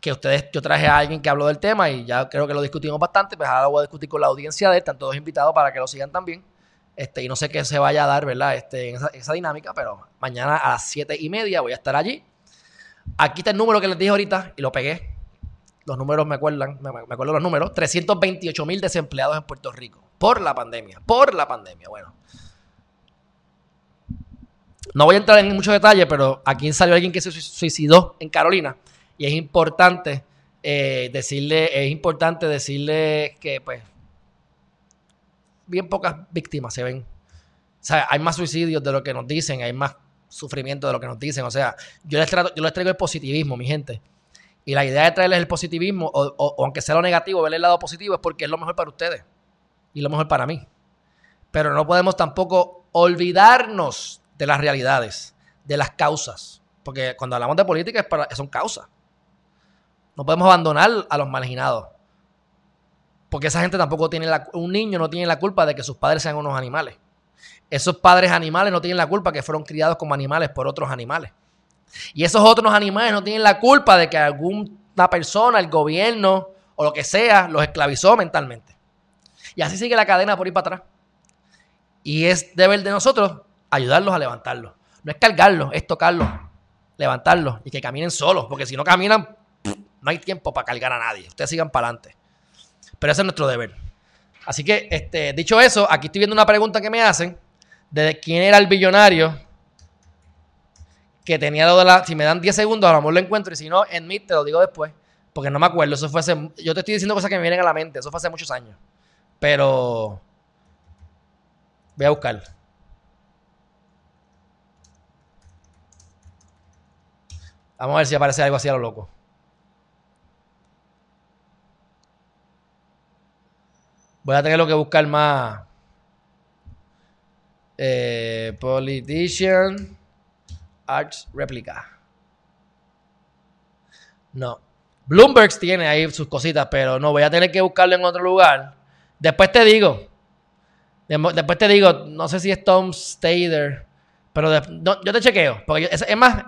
que ustedes, yo traje a alguien que habló del tema y ya creo que lo discutimos bastante, pues ahora lo voy a discutir con la audiencia de él, están todos invitados para que lo sigan también. Este, y no sé qué se vaya a dar, ¿verdad? Este, en esa, dinámica, pero mañana a las siete y media voy a estar allí. Aquí está el número que les dije ahorita y lo pegué. Los números me acuerdan, me, me acuerdo los números. 328 mil desempleados en Puerto Rico por la pandemia, por la pandemia. Bueno, no voy a entrar en muchos detalles, pero aquí salió alguien que se suicidó en Carolina y es importante eh, decirle, es importante decirle que pues bien pocas víctimas se ven. O sea, hay más suicidios de lo que nos dicen, hay más sufrimiento de lo que nos dicen. O sea, yo les, trato, yo les traigo el positivismo, mi gente. Y la idea de traerles el positivismo, o, aunque sea lo negativo, verle el lado positivo, es porque es lo mejor para ustedes y lo mejor para mí. Pero no podemos tampoco olvidarnos de las realidades, de las causas. Porque cuando hablamos de política es para, son causas. No podemos abandonar a los marginados. Porque esa gente tampoco tiene la, un niño no tiene la culpa de que sus padres sean unos animales. Esos padres animales no tienen la culpa que fueron criados como animales por otros animales. Y esos otros animales no tienen la culpa de que alguna persona, el gobierno o lo que sea, los esclavizó mentalmente. Y así sigue la cadena por ir para atrás. Y es deber de nosotros ayudarlos a levantarlos. No es cargarlos, es tocarlos, levantarlos y que caminen solos, porque si no caminan, no hay tiempo para cargar a nadie. Ustedes sigan para adelante. Pero ese es nuestro deber. Así que, este, dicho eso, aquí estoy viendo una pregunta que me hacen de quién era el billonario que tenía lo de la. Si me dan 10 segundos, a lo mejor lo encuentro. Y si no, en mí te lo digo después. Porque no me acuerdo. Eso fue hace. Yo te estoy diciendo cosas que me vienen a la mente. Eso fue hace muchos años. Pero. Voy a buscar. Vamos a ver si aparece algo así a lo loco. Voy a tener que buscar más. Eh, politician Arts Replica. No. Bloomberg tiene ahí sus cositas, pero no, voy a tener que buscarlo en otro lugar. Después te digo. Después te digo, no sé si es Tom Stader. Pero yo te chequeo. Porque es, más,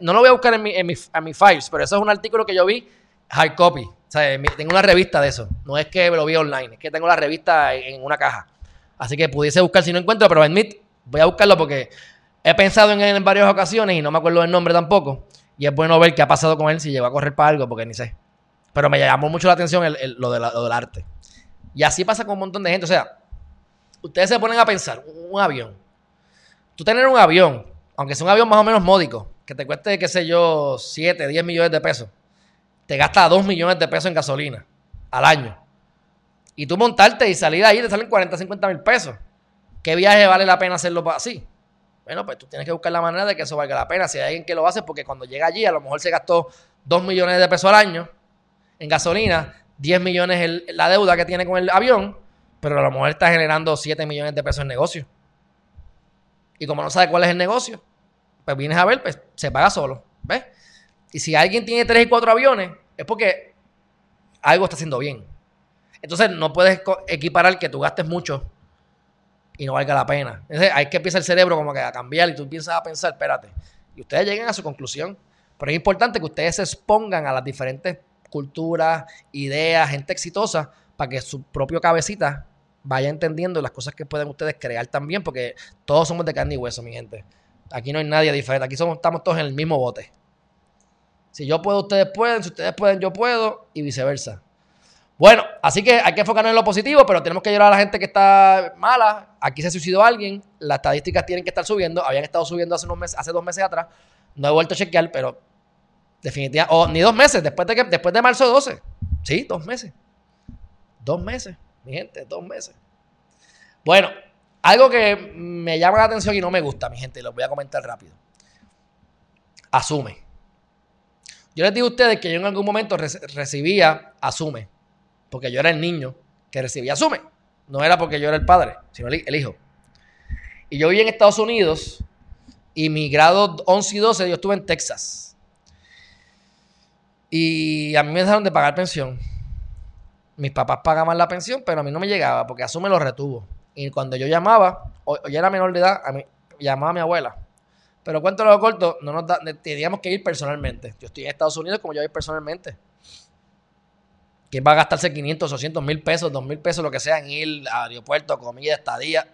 no lo voy a buscar en, mi, en, mis files, pero eso es un artículo que yo vi hard copy. O sea, tengo una revista de eso. No es que lo vi online, es que tengo la revista en, una caja. Así que pudiese buscar si no encuentro, pero en voy a buscarlo porque he pensado en él en varias ocasiones y no me acuerdo del nombre tampoco. Y es bueno ver qué ha pasado con él, si llegó a correr para algo, porque ni sé. Pero me llamó mucho la atención lo, de lo del arte. Y así pasa con un montón de gente. O sea, ustedes se ponen a pensar, un avión tú tener un avión, aunque sea un avión más o menos módico, que te cueste, qué sé yo, 7, 10 millones de pesos, te gasta 2 millones de pesos en gasolina al año. Y tú montarte y salir de ahí te salen 40, 50 mil pesos. ¿Qué viaje vale la pena hacerlo así? Bueno, pues tú tienes que buscar la manera de que eso valga la pena. Si hay alguien que lo hace, porque cuando llega allí a lo mejor se gastó 2 millones de pesos al año en gasolina, 10 millones la deuda que tiene con el avión, pero a lo mejor está generando 7 millones de pesos en negocio. Y como no sabe cuál es el negocio, pues vienes a ver, pues se paga solo. ¿Ves? Y si alguien tiene tres y cuatro aviones, es porque algo está haciendo bien. Entonces no puedes equiparar que tú gastes mucho y no valga la pena. Entonces, hay que empezar el cerebro como que a cambiar y tú empiezas a pensar, espérate. Y ustedes lleguen a su conclusión. Pero es importante que ustedes se expongan a las diferentes culturas, ideas, gente exitosa, para que su propio cabecita vaya entendiendo las cosas que pueden ustedes crear también, porque todos somos de carne y hueso, mi gente. Aquí no hay nadie diferente, aquí somos, estamos todos en el mismo bote. Si yo puedo, ustedes pueden, si ustedes pueden, yo puedo, y viceversa. Bueno, así que hay que enfocarnos en lo positivo, pero tenemos que ayudar a la gente que está mala. Aquí se suicidó alguien, las estadísticas tienen que estar subiendo, habían estado subiendo hace, unos meses, hace dos meses atrás, no he vuelto a chequear, pero definitivamente, o ni dos meses, después de, que, después de marzo 12, sí, dos meses, dos meses mi gente, dos meses. Bueno, algo que me llama la atención y no me gusta, mi gente, y lo voy a comentar rápido. Asume. Yo les digo a ustedes que yo en algún momento recibía Asume, porque yo era el niño que recibía Asume. No era porque yo era el padre, sino el, hijo. Y yo viví en Estados Unidos y mi grado 11 y 12 yo estuve en Texas. Y a mí me dejaron de pagar pensión mis papás pagaban la pensión, pero a mí no me llegaba porque Asume lo retuvo. Y cuando yo llamaba, o, era menor de edad, a mí, llamaba a mi abuela Pero cuento lo corto, no nos teníamos que ir personalmente. Yo estoy en Estados Unidos como yo voy personalmente. ¿Quién va a gastarse 500, 800 mil pesos, 2 mil pesos, lo que sea, en ir al aeropuerto, comida, estadía,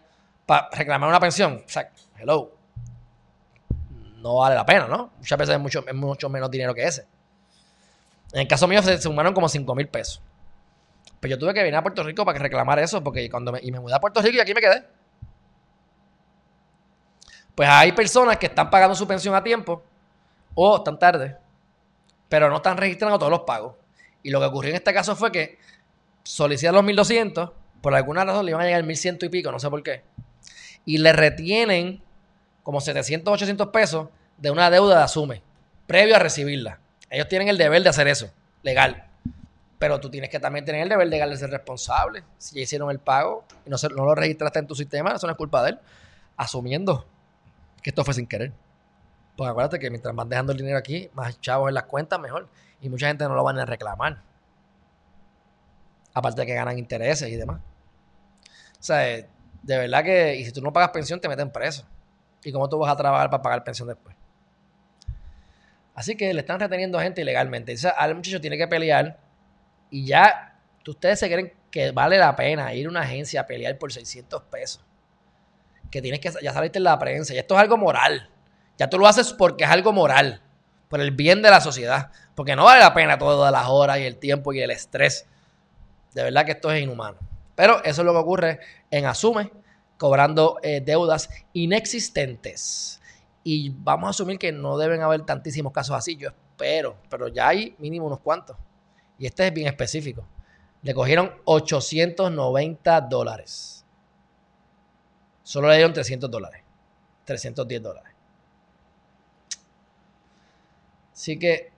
para reclamar una pensión? O sea, hello. No vale la pena, ¿no? Muchas veces es mucho, mucho menos dinero que ese. En el caso mío se sumaron como 5 mil pesos. Pero yo tuve que venir a Puerto Rico para reclamar eso, porque cuando me, y me mudé a Puerto Rico y aquí me quedé. Pues hay personas que están pagando su pensión a tiempo o están tarde, pero no están registrando todos los pagos. Y lo que ocurrió en este caso fue que solicitan los 1200, por alguna razón le iban a llegar 1100 y pico, no sé por qué. Y le retienen como 700, 800 pesos de una deuda de Asume, previo a recibirla. Ellos tienen el deber de hacer eso, legal. Pero tú tienes que también tener el deber legal de ser responsable. Si ya hicieron el pago y no, no lo registraste en tu sistema, eso no es culpa de él. Asumiendo que esto fue sin querer. Pues acuérdate que mientras van dejando el dinero aquí, más chavos en las cuentas, mejor. Y mucha gente no lo van a reclamar. Aparte de que ganan intereses y demás. O sea, de verdad que, y si tú no pagas pensión, te meten preso. ¿Y cómo tú vas a trabajar para pagar pensión después? Así que le están reteniendo gente ilegalmente. O al muchacho tiene que pelear y ya ustedes se creen que vale la pena ir a una agencia a pelear por 600 pesos que tienes que, ya saliste en la prensa, y esto es algo moral. Ya tú lo haces porque es algo moral, por el bien de la sociedad, porque no vale la pena todas las horas y el tiempo y el estrés. De verdad que esto es inhumano. Pero eso es lo que ocurre en Asume, cobrando eh, deudas inexistentes. Y vamos a asumir que no deben haber tantísimos casos así, yo espero, pero ya hay mínimo unos cuantos. Y este es bien específico. Le cogieron 890 dólares. Solo le dieron 300 dólares. 310 dólares. Así que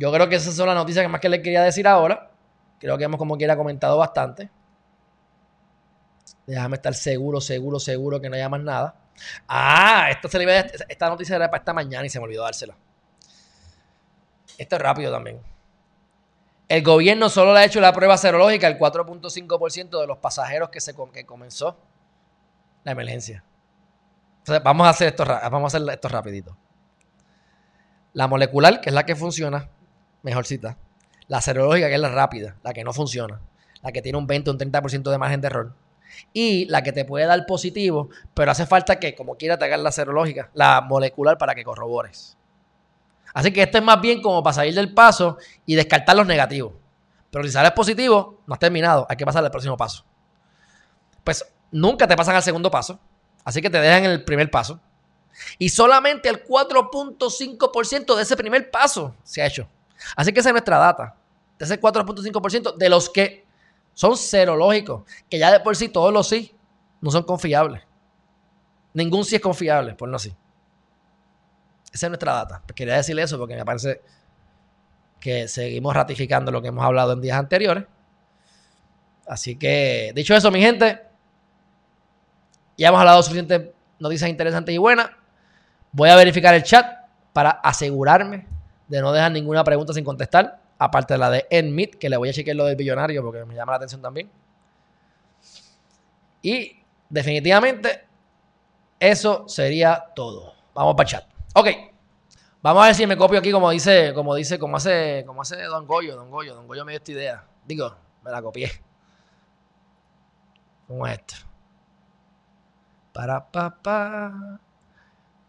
yo creo que esas son las noticias que más que le quería decir ahora. Creo que hemos como quiera comentado bastante. Déjame estar seguro, seguro, seguro que no haya más nada. Ah, esta noticia era para esta mañana y se me olvidó dársela. Esto es rápido también. El gobierno solo le ha hecho la prueba serológica al 4.5% de los pasajeros que, se, que comenzó la emergencia. Entonces, vamos a hacer esto, vamos a hacer esto rapidito. La molecular, que es la que funciona, mejorcita. La serológica, que es la rápida, la que no funciona. La que tiene un 20 o un 30% de margen de error. Y la que te puede dar positivo, pero hace falta que, como quiera, te hagas la serológica, la molecular, para que corrobores. Así que esto es más bien como para salir del paso y descartar los negativos. Pero si sales positivo, no has terminado, hay que pasar al próximo paso. Pues nunca te pasan al segundo paso. Así que te dejan el primer paso. Y solamente el 4.5% de ese primer paso se ha hecho. Así que esa es nuestra data. Ese 4.5% de los que son serológicos, que ya de por sí todos los sí no son confiables. Ningún sí es confiable, por no sí. Esa es nuestra data. Quería decirle eso porque me parece que seguimos ratificando lo que hemos hablado en días anteriores. Así que, dicho eso, mi gente, ya hemos hablado suficientes noticias interesantes y buenas. Voy a verificar el chat para asegurarme de no dejar ninguna pregunta sin contestar. Aparte de la de Enmit, que le voy a chequear lo del billonario porque me llama la atención también. Y definitivamente eso sería todo. Vamos para el chat. Ok. Vamos a ver si me copio aquí como dice, como dice, como hace, como hace Don Goyo, Don Goyo, Don Goyo me dio esta idea. Digo, me la copié. Como esto. Para pa,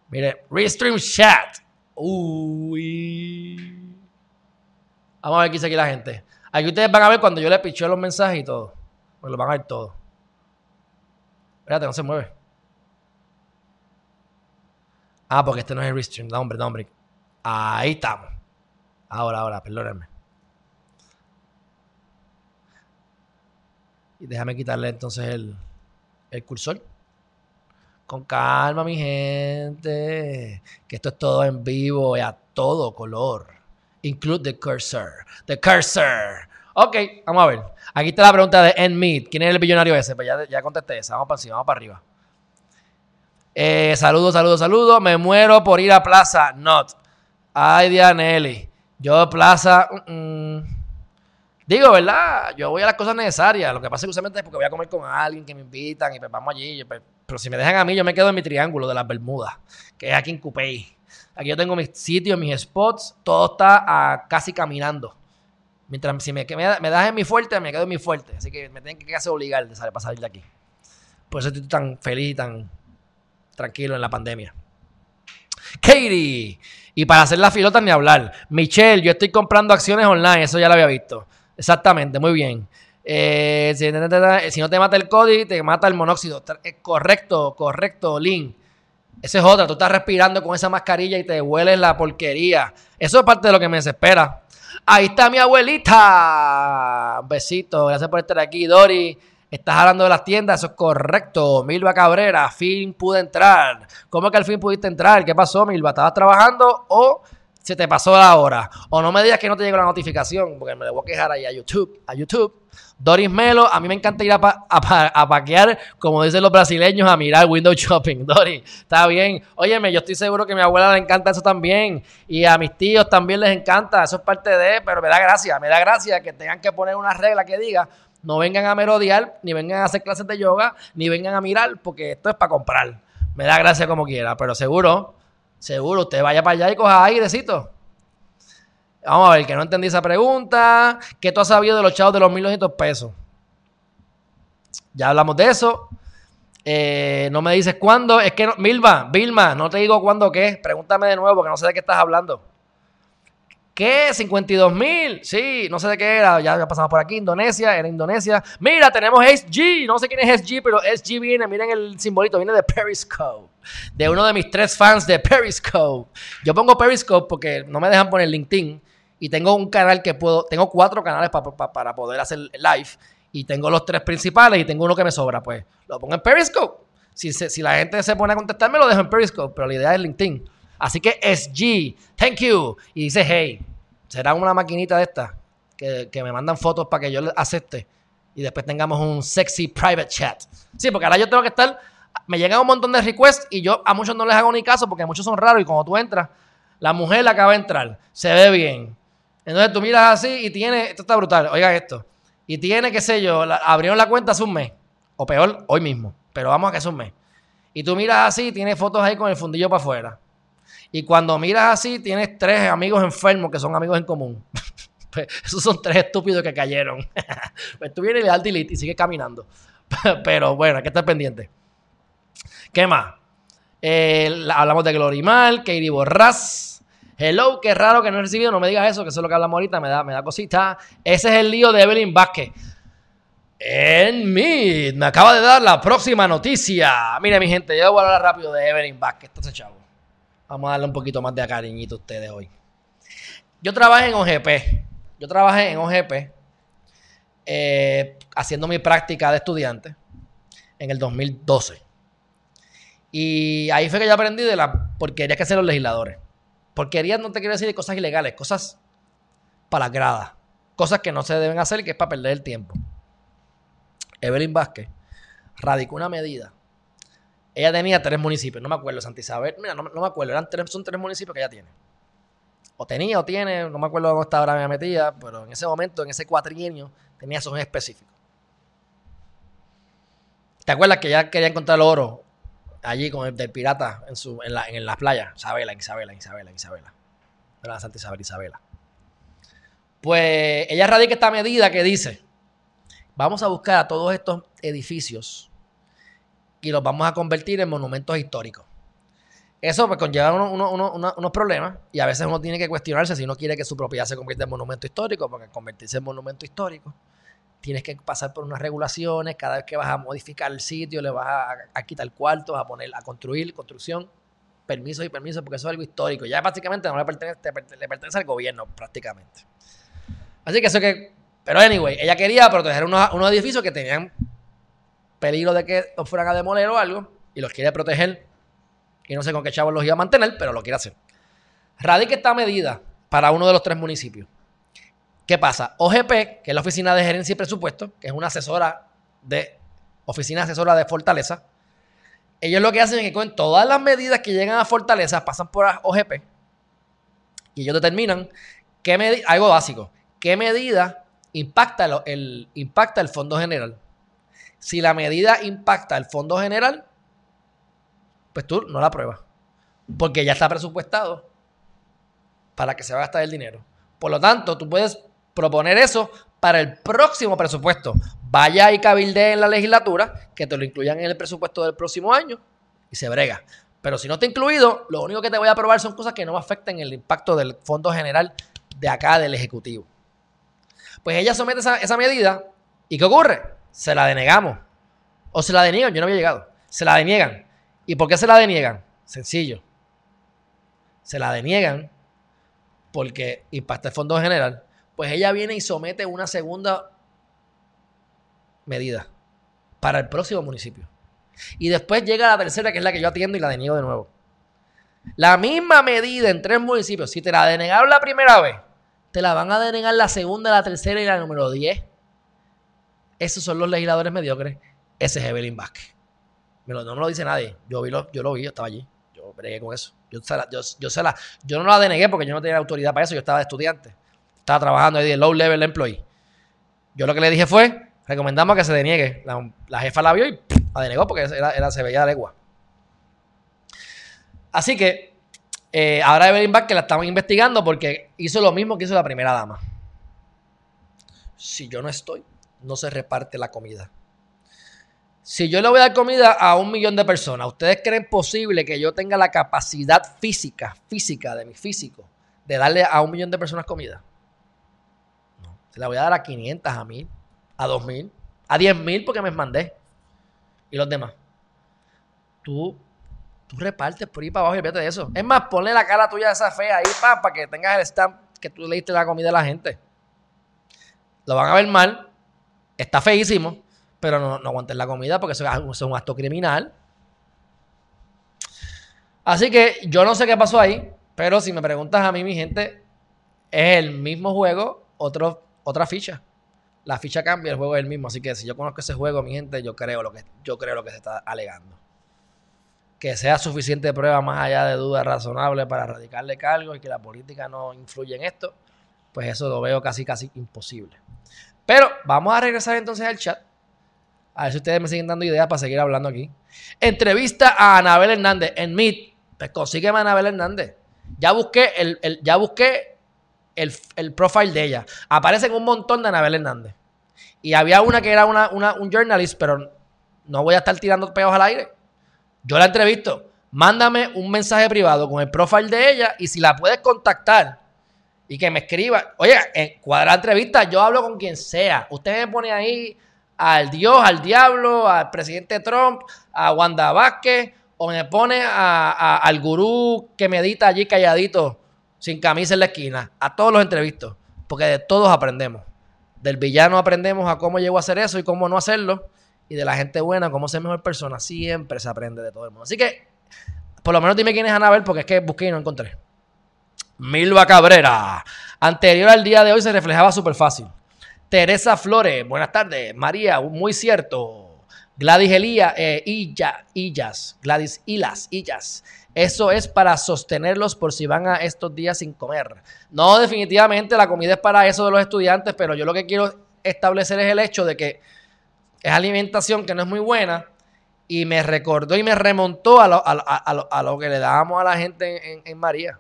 Mire, Restream Chat. Uy. Vamos a ver qué dice aquí la gente. Aquí ustedes van a ver cuando yo le piché los mensajes y todo. Pues lo van a ver todo. Espérate, no se mueve. Ah, porque este no es el Restream. No, hombre, no, hombre. Ahí estamos. Ahora, ahora, perdónenme. Y déjame quitarle entonces el, el cursor. Con calma, mi gente. Que esto es todo en vivo y a todo color. Include the cursor. The cursor. Ok, vamos a ver. Aquí está la pregunta de Enmeet. ¿Quién es el billonario ese? Pues ya, ya contesté esa. Vamos para encima, vamos para arriba. Eh, saludos, saludos, saludos. Me muero por ir a Plaza. Not. Ay, Dianelli. Yo Plaza. Mm, mm. Digo, ¿verdad? Yo voy a las cosas necesarias. Lo que pasa es que usualmente es porque voy a comer con alguien que me invitan y pues vamos allí. Pues, pero si me dejan a mí, yo me quedo en mi triángulo de las Bermudas, que es aquí en Cupey. Aquí yo tengo mis sitios, mis spots, todo está ah, casi caminando. Mientras si me, me, das en mi fuerte, me quedo en mi fuerte. Así que me tienen que casi obligar de salir, para salir de aquí. Por eso estoy tan feliz y tan tranquilo en la pandemia. Katie. Y para hacer la filota ni hablar. Michelle, yo estoy comprando acciones online. Eso ya lo había visto. Exactamente, muy bien. Eh, si, no te mata el código, te mata el monóxido. Eh, correcto, correcto, Link. Esa es otra. Tú estás respirando con esa mascarilla y te hueles la porquería. Eso es parte de lo que me desespera. Ahí está mi abuelita. Besito. Gracias por estar aquí, Dori. Estás hablando de las tiendas, eso es correcto. Milva Cabrera, fin pude entrar. ¿Cómo que al fin pudiste entrar? ¿Qué pasó, Milva? ¿Estabas trabajando o se te pasó la hora? O no me digas que no te llegó la notificación, porque me le voy a quejar ahí a YouTube. A YouTube. Doris Melo, a mí me encanta ir a, a, paquear, como dicen los brasileños, a mirar window shopping. Doris, está bien. Óyeme, yo estoy seguro que a mi abuela le encanta eso también. Y a mis tíos también les encanta. Eso es parte de, pero me da gracia, me da gracia que tengan que poner una regla que diga, no vengan a merodear, ni vengan a hacer clases de yoga, ni vengan a mirar, porque esto es para comprar. Me da gracia como quiera, pero seguro, seguro, usted vaya para allá y coja airecito. Vamos a ver, que no entendí esa pregunta. ¿Qué tú has sabido de los chavos de los 1.200 pesos? Ya hablamos de eso. Eh, no me dices cuándo. Es que, no, Milva, Vilma, no te digo cuándo qué. Pregúntame de nuevo porque no sé de qué estás hablando. ¿Qué? 52 mil. Sí, no sé de qué era. Ya, pasamos por aquí. Indonesia, era Indonesia. Mira, tenemos SG. No sé quién es SG, pero SG viene. Miren el simbolito. Viene de Periscope. De uno de mis tres fans de Periscope. Yo pongo Periscope porque no me dejan poner LinkedIn. Y tengo un canal que puedo. Tengo cuatro canales para poder hacer live. Y tengo los tres principales y tengo uno que me sobra. Pues lo pongo en Periscope. Si, si la gente se pone a contestarme, lo dejo en Periscope. Pero la idea es LinkedIn. Así que SG, thank you. Y dice hey será una maquinita de estas que, me mandan fotos para que yo le acepte y después tengamos un sexy private chat. Sí, porque ahora yo tengo que estar, me llegan un montón de requests y yo a muchos no les hago ni caso porque muchos son raros y cuando tú entras, la mujer la acaba de entrar, se ve bien. Entonces tú miras así y tiene, esto está brutal, oiga esto, y tiene, qué sé yo, abrieron la cuenta hace un mes, o peor, hoy mismo, pero vamos a que es un mes. Y tú miras así y tiene fotos ahí con el fundillo para afuera. Y cuando miras así, tienes tres amigos enfermos que son amigos en común. Pues, esos son tres estúpidos que cayeron. pues tú vienes y le das delete y sigues caminando. Pero bueno, hay que estar pendiente. ¿Qué más? Eh, hablamos de Glorimar, Katie Borras. Hello, qué raro que no he recibido. No me digas eso, que eso es lo que hablamos ahorita. Me da, me da cosita. Ese es el lío de Evelyn Vázquez. En mí, me acaba de dar la próxima noticia. Mire, mi gente, yo voy a hablar rápido de Evelyn Vázquez. Entonces, chavo. Vamos a darle un poquito más de cariñito a ustedes hoy. Yo trabajé en OGP. Yo trabajé en OGP eh, haciendo mi práctica de estudiante en el 2012. Y ahí fue que yo aprendí de la porquería que hacen los legisladores. Porquería no te quiero decir de cosas ilegales, cosas para las gradas. Cosas que no se deben hacer que es para perder el tiempo. Evelyn Vázquez radicó una medida ella tenía tres municipios, no me acuerdo, Santa Isabel, mira, no, me acuerdo, eran tres, son tres municipios que ella tiene. O tenía o tiene, no me acuerdo cómo está ahora me metida, pero en ese momento, en ese cuatrienio, tenía esos específicos. ¿Te acuerdas que ella quería encontrar el oro allí con el del pirata en, su, en, la, en las playas? Isabela, Isabela, Isabela, Isabela. Era Santa Isabel, Isabela. Pues ella radica esta medida que dice, vamos a buscar a todos estos edificios y los vamos a convertir en monumentos históricos. Eso pues conlleva unos problemas y a veces uno tiene que cuestionarse si uno quiere que su propiedad se convierta en monumento histórico, porque convertirse en monumento histórico tienes que pasar por unas regulaciones, cada vez que vas a modificar el sitio, le vas a, quitar cuartos, a poner, a construir, construcción, permisos y permisos, porque eso es algo histórico. Ya básicamente no le pertenece, le pertenece al gobierno prácticamente. Así que eso que... Pero anyway, ella quería proteger unos, unos edificios que tenían peligro de que los fueran a demoler o algo y los quiere proteger. Y no sé con qué chavos los iba a mantener, pero lo quiere hacer. Radica esta medida para uno de los tres municipios. ¿Qué pasa? OGP, que es la Oficina de Gerencia y Presupuesto, que es una asesora de oficina asesora de Fortaleza, ellos lo que hacen es que con todas las medidas que llegan a Fortaleza pasan por OGP y ellos determinan qué algo básico, qué medida impacta el, impacta el fondo general. Si la medida impacta el fondo general, pues tú no la apruebas. Porque ya está presupuestado para que se va a gastar el dinero. Por lo tanto, tú puedes proponer eso para el próximo presupuesto. Vaya y cabilde en la legislatura que te lo incluyan en el presupuesto del próximo año y se brega. Pero si no está incluido, lo único que te voy a aprobar son cosas que no afecten el impacto del fondo general de acá del Ejecutivo. Pues ella somete esa, medida y ¿qué ocurre? Se la denegamos. O se la deniegan, yo no había llegado. Se la deniegan. ¿Y por qué se la deniegan? Sencillo. Se la deniegan porque impacta el fondo general. Pues ella viene y somete una segunda medida para el próximo municipio. Y después llega la tercera, que es la que yo atiendo y la deniego de nuevo. La misma medida en tres municipios. Si te la denegaron la primera vez, te la van a denegar la segunda, la tercera y la número 10. Esos son los legisladores mediocres. Ese es Evelyn Vázquez. no me lo dice nadie. Yo, vi lo, yo lo vi, yo estaba allí. Yo bregué con eso. Yo, yo, yo no la denegué porque yo no tenía autoridad para eso. Yo estaba de estudiante. Estaba trabajando ahí de low level employee. Yo lo que le dije fue, recomendamos que se deniegue. La, jefa la vio y la denegó porque era, se veía de legua. Así que eh, ahora Evelyn que la estamos investigando porque hizo lo mismo que hizo la primera dama. Si yo no estoy, no se reparte la comida. Si yo le voy a dar comida a un millón de personas, ¿ustedes creen posible que yo tenga la capacidad física, física de mi físico, de darle a un millón de personas comida? No. Se la voy a dar a 500, a 1000, a 2000, a 10.000 porque me mandé. ¿Y los demás? Tú Tú repartes por ahí para abajo y olvídate de eso. Es más, ponle la cara tuya de esa fea ahí para que tengas el stamp que tú le diste la comida a la gente. Lo van a ver mal. Está feísimo. Pero no, no aguantes la comida porque eso es un acto criminal. Así que yo no sé qué pasó ahí. Pero si me preguntas a mí, mi gente, es el mismo juego, otro, otra ficha. La ficha cambia, el juego es el mismo. Así que si yo conozco ese juego, mi gente, yo creo lo que, yo creo lo que se está alegando que sea suficiente prueba más allá de dudas razonables para radicarle cargo y que la política no influye en esto, pues eso lo veo casi, casi imposible. Pero vamos a regresar entonces al chat. A ver si ustedes me siguen dando ideas para seguir hablando aquí. Entrevista a Anabel Hernández en Meet. Pues consígueme a Anabel Hernández. Ya busqué el, ya busqué el, el, profile de ella. Aparecen un montón de Anabel Hernández. Y había una que era una, un journalist, pero no voy a estar tirando peos al aire. Yo la entrevisto. Mándame un mensaje privado con el profile de ella y si la puedes contactar y que me escriba. Oye, en cuadra entrevista yo hablo con quien sea. Usted me pone ahí al Dios, al diablo, al presidente Trump, a Wanda Vázquez, o me pone al gurú que medita allí calladito, sin camisa en la esquina. A todos los entrevistos, porque de todos aprendemos. Del villano aprendemos a cómo llegó a hacer eso y cómo no hacerlo y de la gente buena, cómo ser mejor persona. Siempre se aprende de todo el mundo. Así que, por lo menos dime quién es Anabel, porque es que busqué y no encontré. Milva Cabrera. Anterior al día de hoy se reflejaba súper fácil. Teresa Flores, buenas tardes. María, muy cierto. Gladys Elía, eh, Illas, Gladys Ilas, Illas. Eso es para sostenerlos por si van a estos días sin comer. No, definitivamente la comida es para eso de los estudiantes, pero yo lo que quiero establecer es el hecho de que es alimentación que no es muy buena y me recordó y me remontó a lo, a lo, que le dábamos a la gente en, María.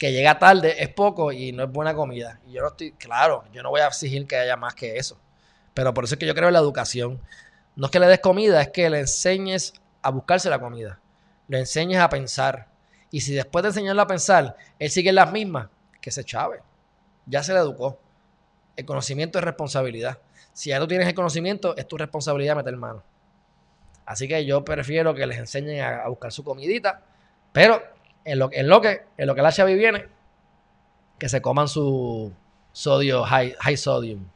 Que llega tarde, es poco y no es buena comida. Y yo no estoy, claro, yo no voy a exigir que haya más que eso. Pero por eso es que yo creo en la educación. No es que le des comida, es que le enseñes a buscarse la comida. Le enseñes a pensar. Y si después de enseñarle a pensar, él sigue en las mismas, que se chave. Ya se le educó. El conocimiento es responsabilidad. Si ya tú tienes el conocimiento, es tu responsabilidad meter mano. Así que yo prefiero que les enseñen a, buscar su comidita, pero en lo, en lo que en lo que la chavi viene, que se coman su sodio, high, high sodium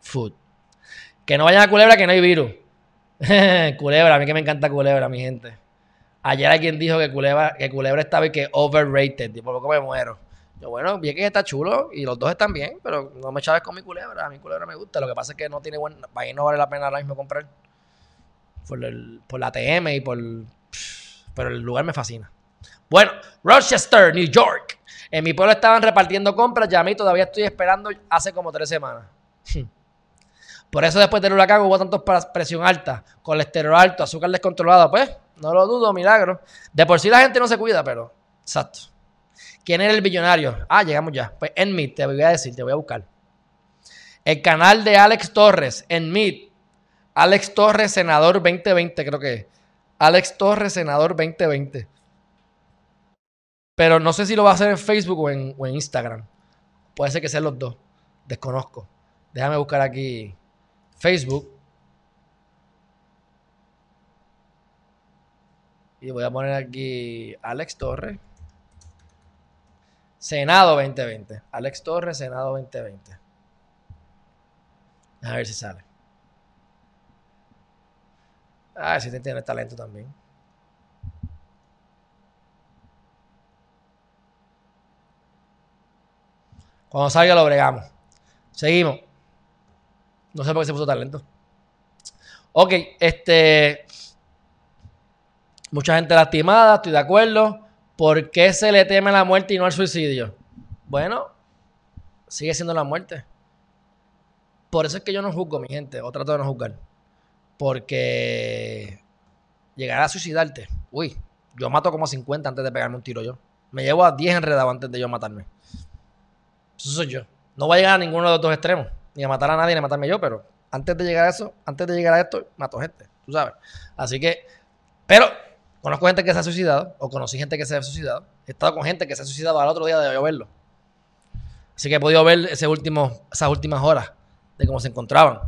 food. Que no vayan a culebra que no hay virus. culebra, a mí que me encanta culebra, mi gente. Ayer alguien dijo que culebra, que culebra estaba y que overrated, y por poco me muero. Yo, bueno, bien que está chulo y los dos están bien, pero no me chaves con mi culebra. A mi culebra me gusta. Lo que pasa es que no tiene buen. Ahí no vale la pena ahora mismo comprar. Por, el, por la TM y por. Pero el lugar me fascina. Bueno, Rochester, New York. En mi pueblo estaban repartiendo compras, ya a mí todavía estoy esperando hace como tres semanas. Por eso después del huracán hubo tantos presión alta, colesterol alto, azúcar descontrolado. Pues, no lo dudo, milagro. De por sí la gente no se cuida, pero... Exacto. ¿Quién era el billonario? Ah, llegamos ya. Pues en te voy a decir, te voy a buscar. El canal de Alex Torres, en. Alex Torres, senador 2020, creo que. Alex Torres, senador 2020. Pero no sé si lo va a hacer en Facebook o en, Instagram. Puede ser que sean los dos. Desconozco. Déjame buscar aquí Facebook. Y voy a poner aquí Alex Torres. Senado 2020. Alex Torres, Senado 2020. A ver si sale. Ah, sí tiene talento también. Cuando salga lo bregamos. Seguimos. No sé por qué se puso talento. Ok, este. Mucha gente lastimada, estoy de acuerdo. ¿Por qué se le teme la muerte y no al suicidio? Bueno, sigue siendo la muerte. Por eso es que yo no juzgo, mi gente, o trato de no juzgar. Porque llegar a suicidarte, uy, yo mato como a 50 antes de pegarme un tiro yo. Me llevo a 10 enredados antes de yo matarme. Eso soy yo. No voy a llegar a ninguno de los dos extremos, ni a matar a nadie, ni a matarme yo, pero antes de llegar a eso, antes de llegar a esto, mato gente, tú sabes. Así que, pero Conozco gente que se ha suicidado, o conocí gente que se ha suicidado. He estado con gente que se ha suicidado al otro día de yo verlo. Así que he podido ver ese último, esas últimas horas de cómo se encontraban.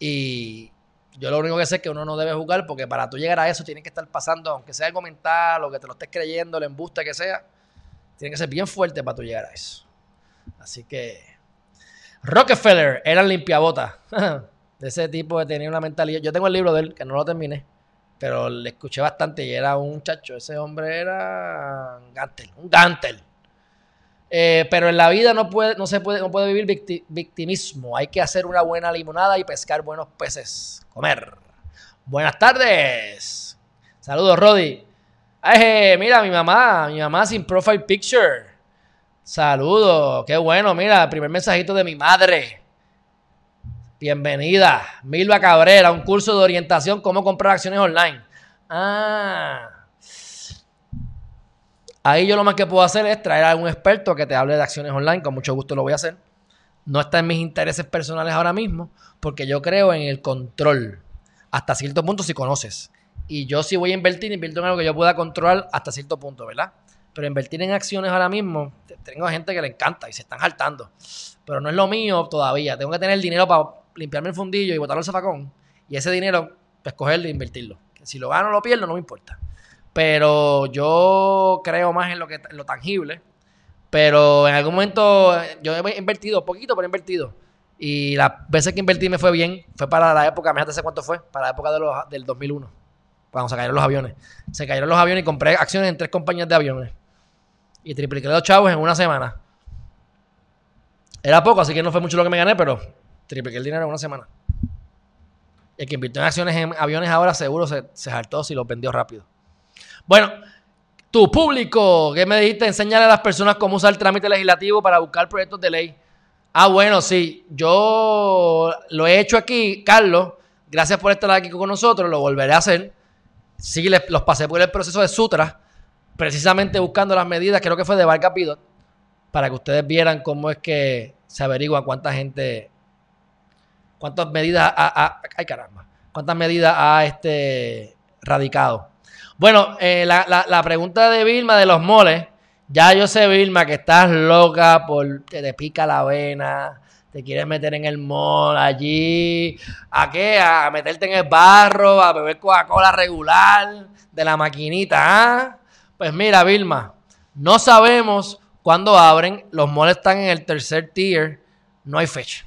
Y yo lo único que sé es que uno no debe jugar porque para tú llegar a eso tiene que estar pasando, aunque sea algo mental o que te lo estés creyendo, el embuste que sea, tiene que ser bien fuerte para tú llegar a eso. Así que Rockefeller era el limpiabota. de ese tipo que tenía una mentalidad. Yo tengo el libro de él, que no lo terminé pero le escuché bastante y era un muchacho, ese hombre era un gantel, un gantel. Eh, pero en la vida no, puede, no se puede, no puede vivir victimismo. Hay que hacer una buena limonada y pescar buenos peces. Comer. Buenas tardes. Saludos, Rodi. Ay, mira, mi mamá, mi mamá sin profile picture. Saludos, qué bueno. Mira, primer mensajito de mi madre. Bienvenida, Milva Cabrera, un curso de orientación cómo comprar acciones online. Ah. Ahí yo lo más que puedo hacer es traer a un experto que te hable de acciones online, con mucho gusto lo voy a hacer. No está en mis intereses personales ahora mismo, porque yo creo en el control. Hasta cierto punto si conoces. Y yo si voy a invertir, invierto en algo que yo pueda controlar hasta cierto punto, ¿verdad? Pero invertir en acciones ahora mismo, tengo gente que le encanta y se están saltando. Pero no es lo mío todavía. Tengo que tener el dinero para limpiarme el fundillo y botarlo al zafacón. Y ese dinero, pues cogerlo e invertirlo. Si lo gano o lo pierdo, no me importa. Pero yo creo más en lo, que, lo tangible. Pero en algún momento yo he invertido, poquito, pero he invertido. Y las veces que invertí me fue bien. Fue para la época, me sé cuánto fue, para la época de los, del 2001. Cuando se cayeron los aviones. Se cayeron los aviones y compré acciones en tres compañías de aviones. Y tripliqué los chavos en una semana. Era poco, así que no fue mucho lo que me gané, pero tripliqué el dinero en una semana. El que invirtió en acciones en aviones ahora seguro se, se si los vendió rápido. Bueno, tu público, ¿qué me dijiste? Enseñarle a las personas cómo usar el trámite legislativo para buscar proyectos de ley. Ah, bueno, sí. Yo lo he hecho aquí, Carlos. Gracias por estar aquí con nosotros. Lo volveré a hacer. Sí, los pasé por el proceso de Sutra, precisamente buscando las medidas, creo que fue de Vargas Pidot, para que ustedes vieran cómo es que se averigua cuánta gente ¿Cuántas medidas ha, ay caramba, cuántas medidas ha este, radicado? Bueno, eh, la, pregunta de Vilma de los moles, ya yo sé Vilma que estás loca por, te, te pica la vena, te quieres meter en el mall allí, ¿a qué? A meterte en el barro, a beber Coca-Cola regular de la maquinita, ¿ah? Pues mira, Vilma, no sabemos cuándo abren, los malls están en el tercer tier, no hay fecha.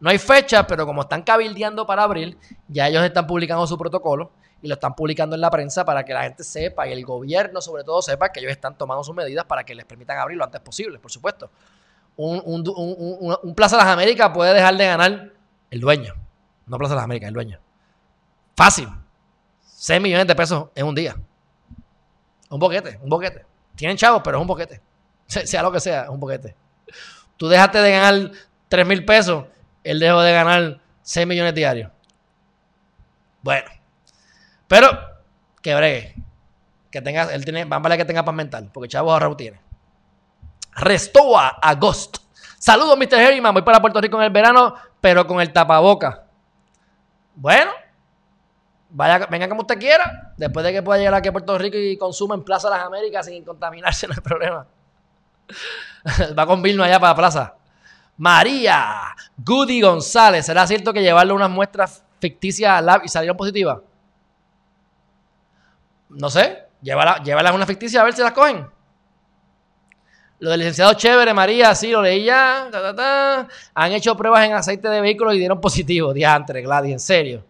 No hay fecha, pero como están cabildeando para abril, ya ellos están publicando su protocolo y lo están publicando en la prensa para que la gente sepa y el gobierno sobre todo sepa que ellos están tomando sus medidas para que les permitan abrir lo antes posible, por supuesto. Un, Plaza de las Américas puede dejar de ganar el dueño, no Plaza de las Américas, el dueño. Fácil. 6 millones de pesos en un día. Un boquete, un boquete. Tienen chavos, pero es un boquete. sea lo que sea, un boquete. Tú dejaste de ganar 3 mil pesos, él dejó de ganar 6 millones diarios. Bueno, pero que bregue. Que tenga, él tiene, vamos a que tenga paz mental, porque Chavo ahorrado tiene. Restoa a Ghost. Saludos, Mr. Herriman. Voy para Puerto Rico en el verano, pero con el tapaboca. Bueno, vaya, venga como usted quiera. Después de que pueda llegar aquí a Puerto Rico y consuma en Plaza Las Américas sin contaminarse, no hay problema. Va con Vilno allá para la plaza. María Goody González. ¿Será cierto que llevarle unas muestras ficticias a lab y salieron positivas? No sé. Llévala, llévala una ficticia a ver si las cogen. Lo del licenciado Chévere, María, sí, lo leí ya. Han hecho pruebas en aceite de vehículos y dieron positivo. Diantre, Gladys, en serio.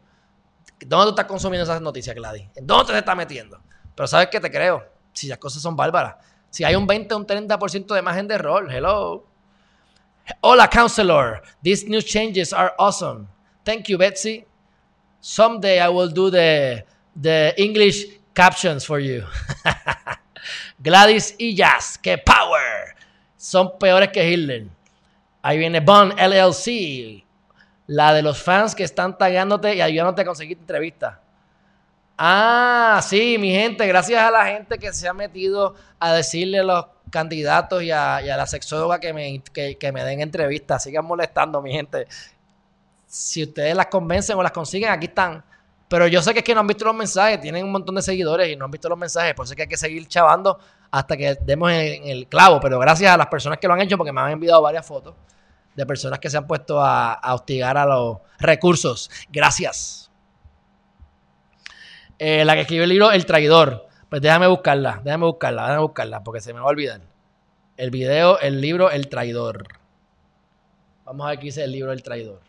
¿Dónde tú estás consumiendo esas noticias, Gladys? ¿En dónde te estás metiendo? Pero sabes que te creo. Si las cosas son bárbaras. Si hay un 20 o un 30% de margen de error, hello. Hola, counselor. These new changes are awesome. Thank you, Betsy. Someday I will do the, the English captions for you. Gladys y Jazz, que power. Son peores que Hitler. Ahí viene Bond LLC, la de los fans que están tagueándote y ayudándote a conseguir entrevistas. Ah, sí, mi gente, gracias a la gente que se ha metido a decirle a los candidatos y a, la sexóloga que me, que me den entrevistas. Sigan molestando, mi gente. Si ustedes las convencen o las consiguen, aquí están. Pero yo sé que es que no han visto los mensajes, tienen un montón de seguidores y no han visto los mensajes, por eso es que hay que seguir chavando hasta que demos en, el clavo. Pero gracias a las personas que lo han hecho, porque me han enviado varias fotos de personas que se han puesto a, hostigar a los recursos. Gracias. Eh, la que escribió el libro El Traidor. Pues déjame buscarla, déjame buscarla, déjame buscarla, porque se me va a olvidar. El video, el libro El Traidor. Vamos a ver qué dice el libro El Traidor.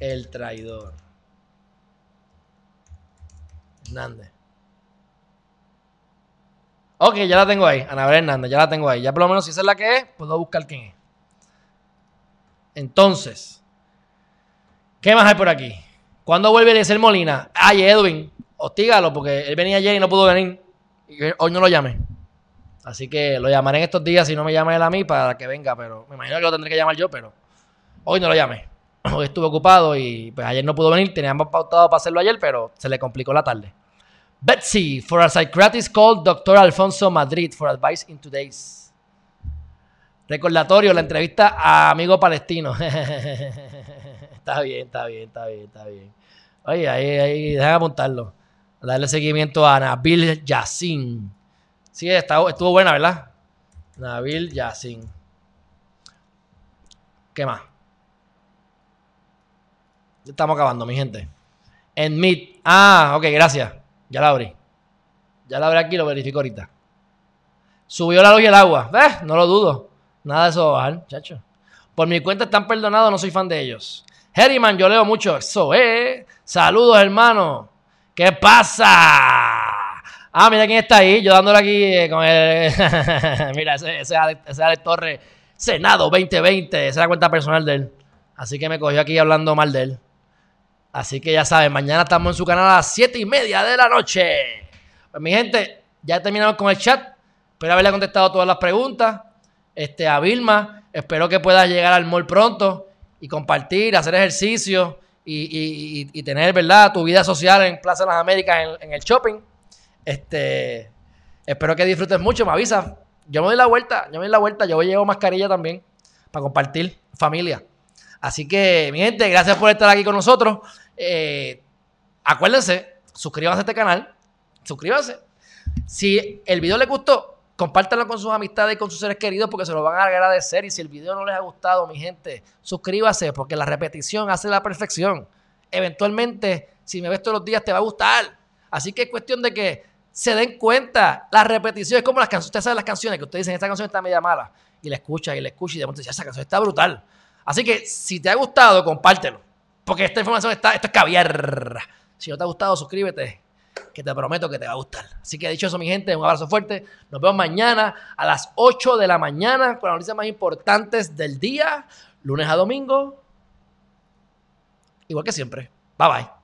El traidor. Hernández. Ok, ya la tengo ahí. Anabel Hernández, ya la tengo ahí. Ya por lo menos si esa es la que es, puedo buscar quién es. Entonces, ¿qué más hay por aquí? ¿Cuándo vuelve a ser Molina? Ay, Edwin, hostígalo, porque él venía ayer y no pudo venir. Y hoy no lo llamé. Así que lo llamaré en estos días si no me llama él a mí para que venga, pero me imagino que lo tendré que llamar yo, pero hoy no lo llamé hoy estuve ocupado y pues ayer no pudo venir. Teníamos pautado para hacerlo ayer, pero se le complicó la tarde. Betsy, for a psychiatrist called Dr. Alfonso Madrid for advice in today's. Recordatorio, la entrevista a amigo palestino. está bien, está bien, está bien, está bien. Oye, ahí, ahí, déjame apuntarlo. Darle seguimiento a Nabil Yassin. Sí, estuvo buena, ¿verdad? Nabil Yassin. ¿Qué más? Estamos acabando, mi gente. En Meet. Ah, ok, gracias. Ya la abrí. Ya la abrí aquí, lo verifico ahorita. Subió la luz y el agua. ¿Ves? No lo dudo. Nada de eso va chacho. Por mi cuenta están perdonados, no soy fan de ellos. Harryman, yo leo mucho. Eso, eh. Saludos, hermano. ¿Qué pasa? Ah, mira quién está ahí. Yo dándole aquí eh, con el. mira, ese, ese, ese Alex Torres. Senado 2020. Esa es la cuenta personal de él. Así que me cogió aquí hablando mal de él. Así que ya saben, mañana estamos en su canal a las 7 y media de la noche. Pues mi gente, ya terminamos con el chat. Espero haberle contestado todas las preguntas. Este, a Vilma, espero que puedas llegar al mall pronto y compartir, hacer ejercicio y, tener, ¿verdad?, tu vida social en Plaza de las Américas, en, el shopping. Este, espero que disfrutes mucho, me avisas. Yo me doy la vuelta, yo me doy la vuelta, yo llevo mascarilla también para compartir familia. Así que, mi gente, gracias por estar aquí con nosotros. Eh, acuérdense, suscríbanse a este canal, suscríbanse. Si el video les gustó, compártanlo con sus amistades y con sus seres queridos porque se lo van a agradecer. Y si el video no les ha gustado, mi gente, suscríbase porque la repetición hace la perfección. Eventualmente, si me ves todos los días, te va a gustar. Así que es cuestión de que se den cuenta. La repetición es como las canciones. Ustedes saben las canciones que ustedes dicen, esta canción está media mala. Y la escucha y la escucha y de momento dice, esa canción está brutal. Así que si te ha gustado, compártelo. Porque esta información está, esto es caviar. Si no te ha gustado, suscríbete, que te prometo que te va a gustar. Así que dicho eso, mi gente, un abrazo fuerte. Nos vemos mañana a las 8 de la mañana con las noticias más importantes del día, lunes a domingo. Igual que siempre. Bye bye.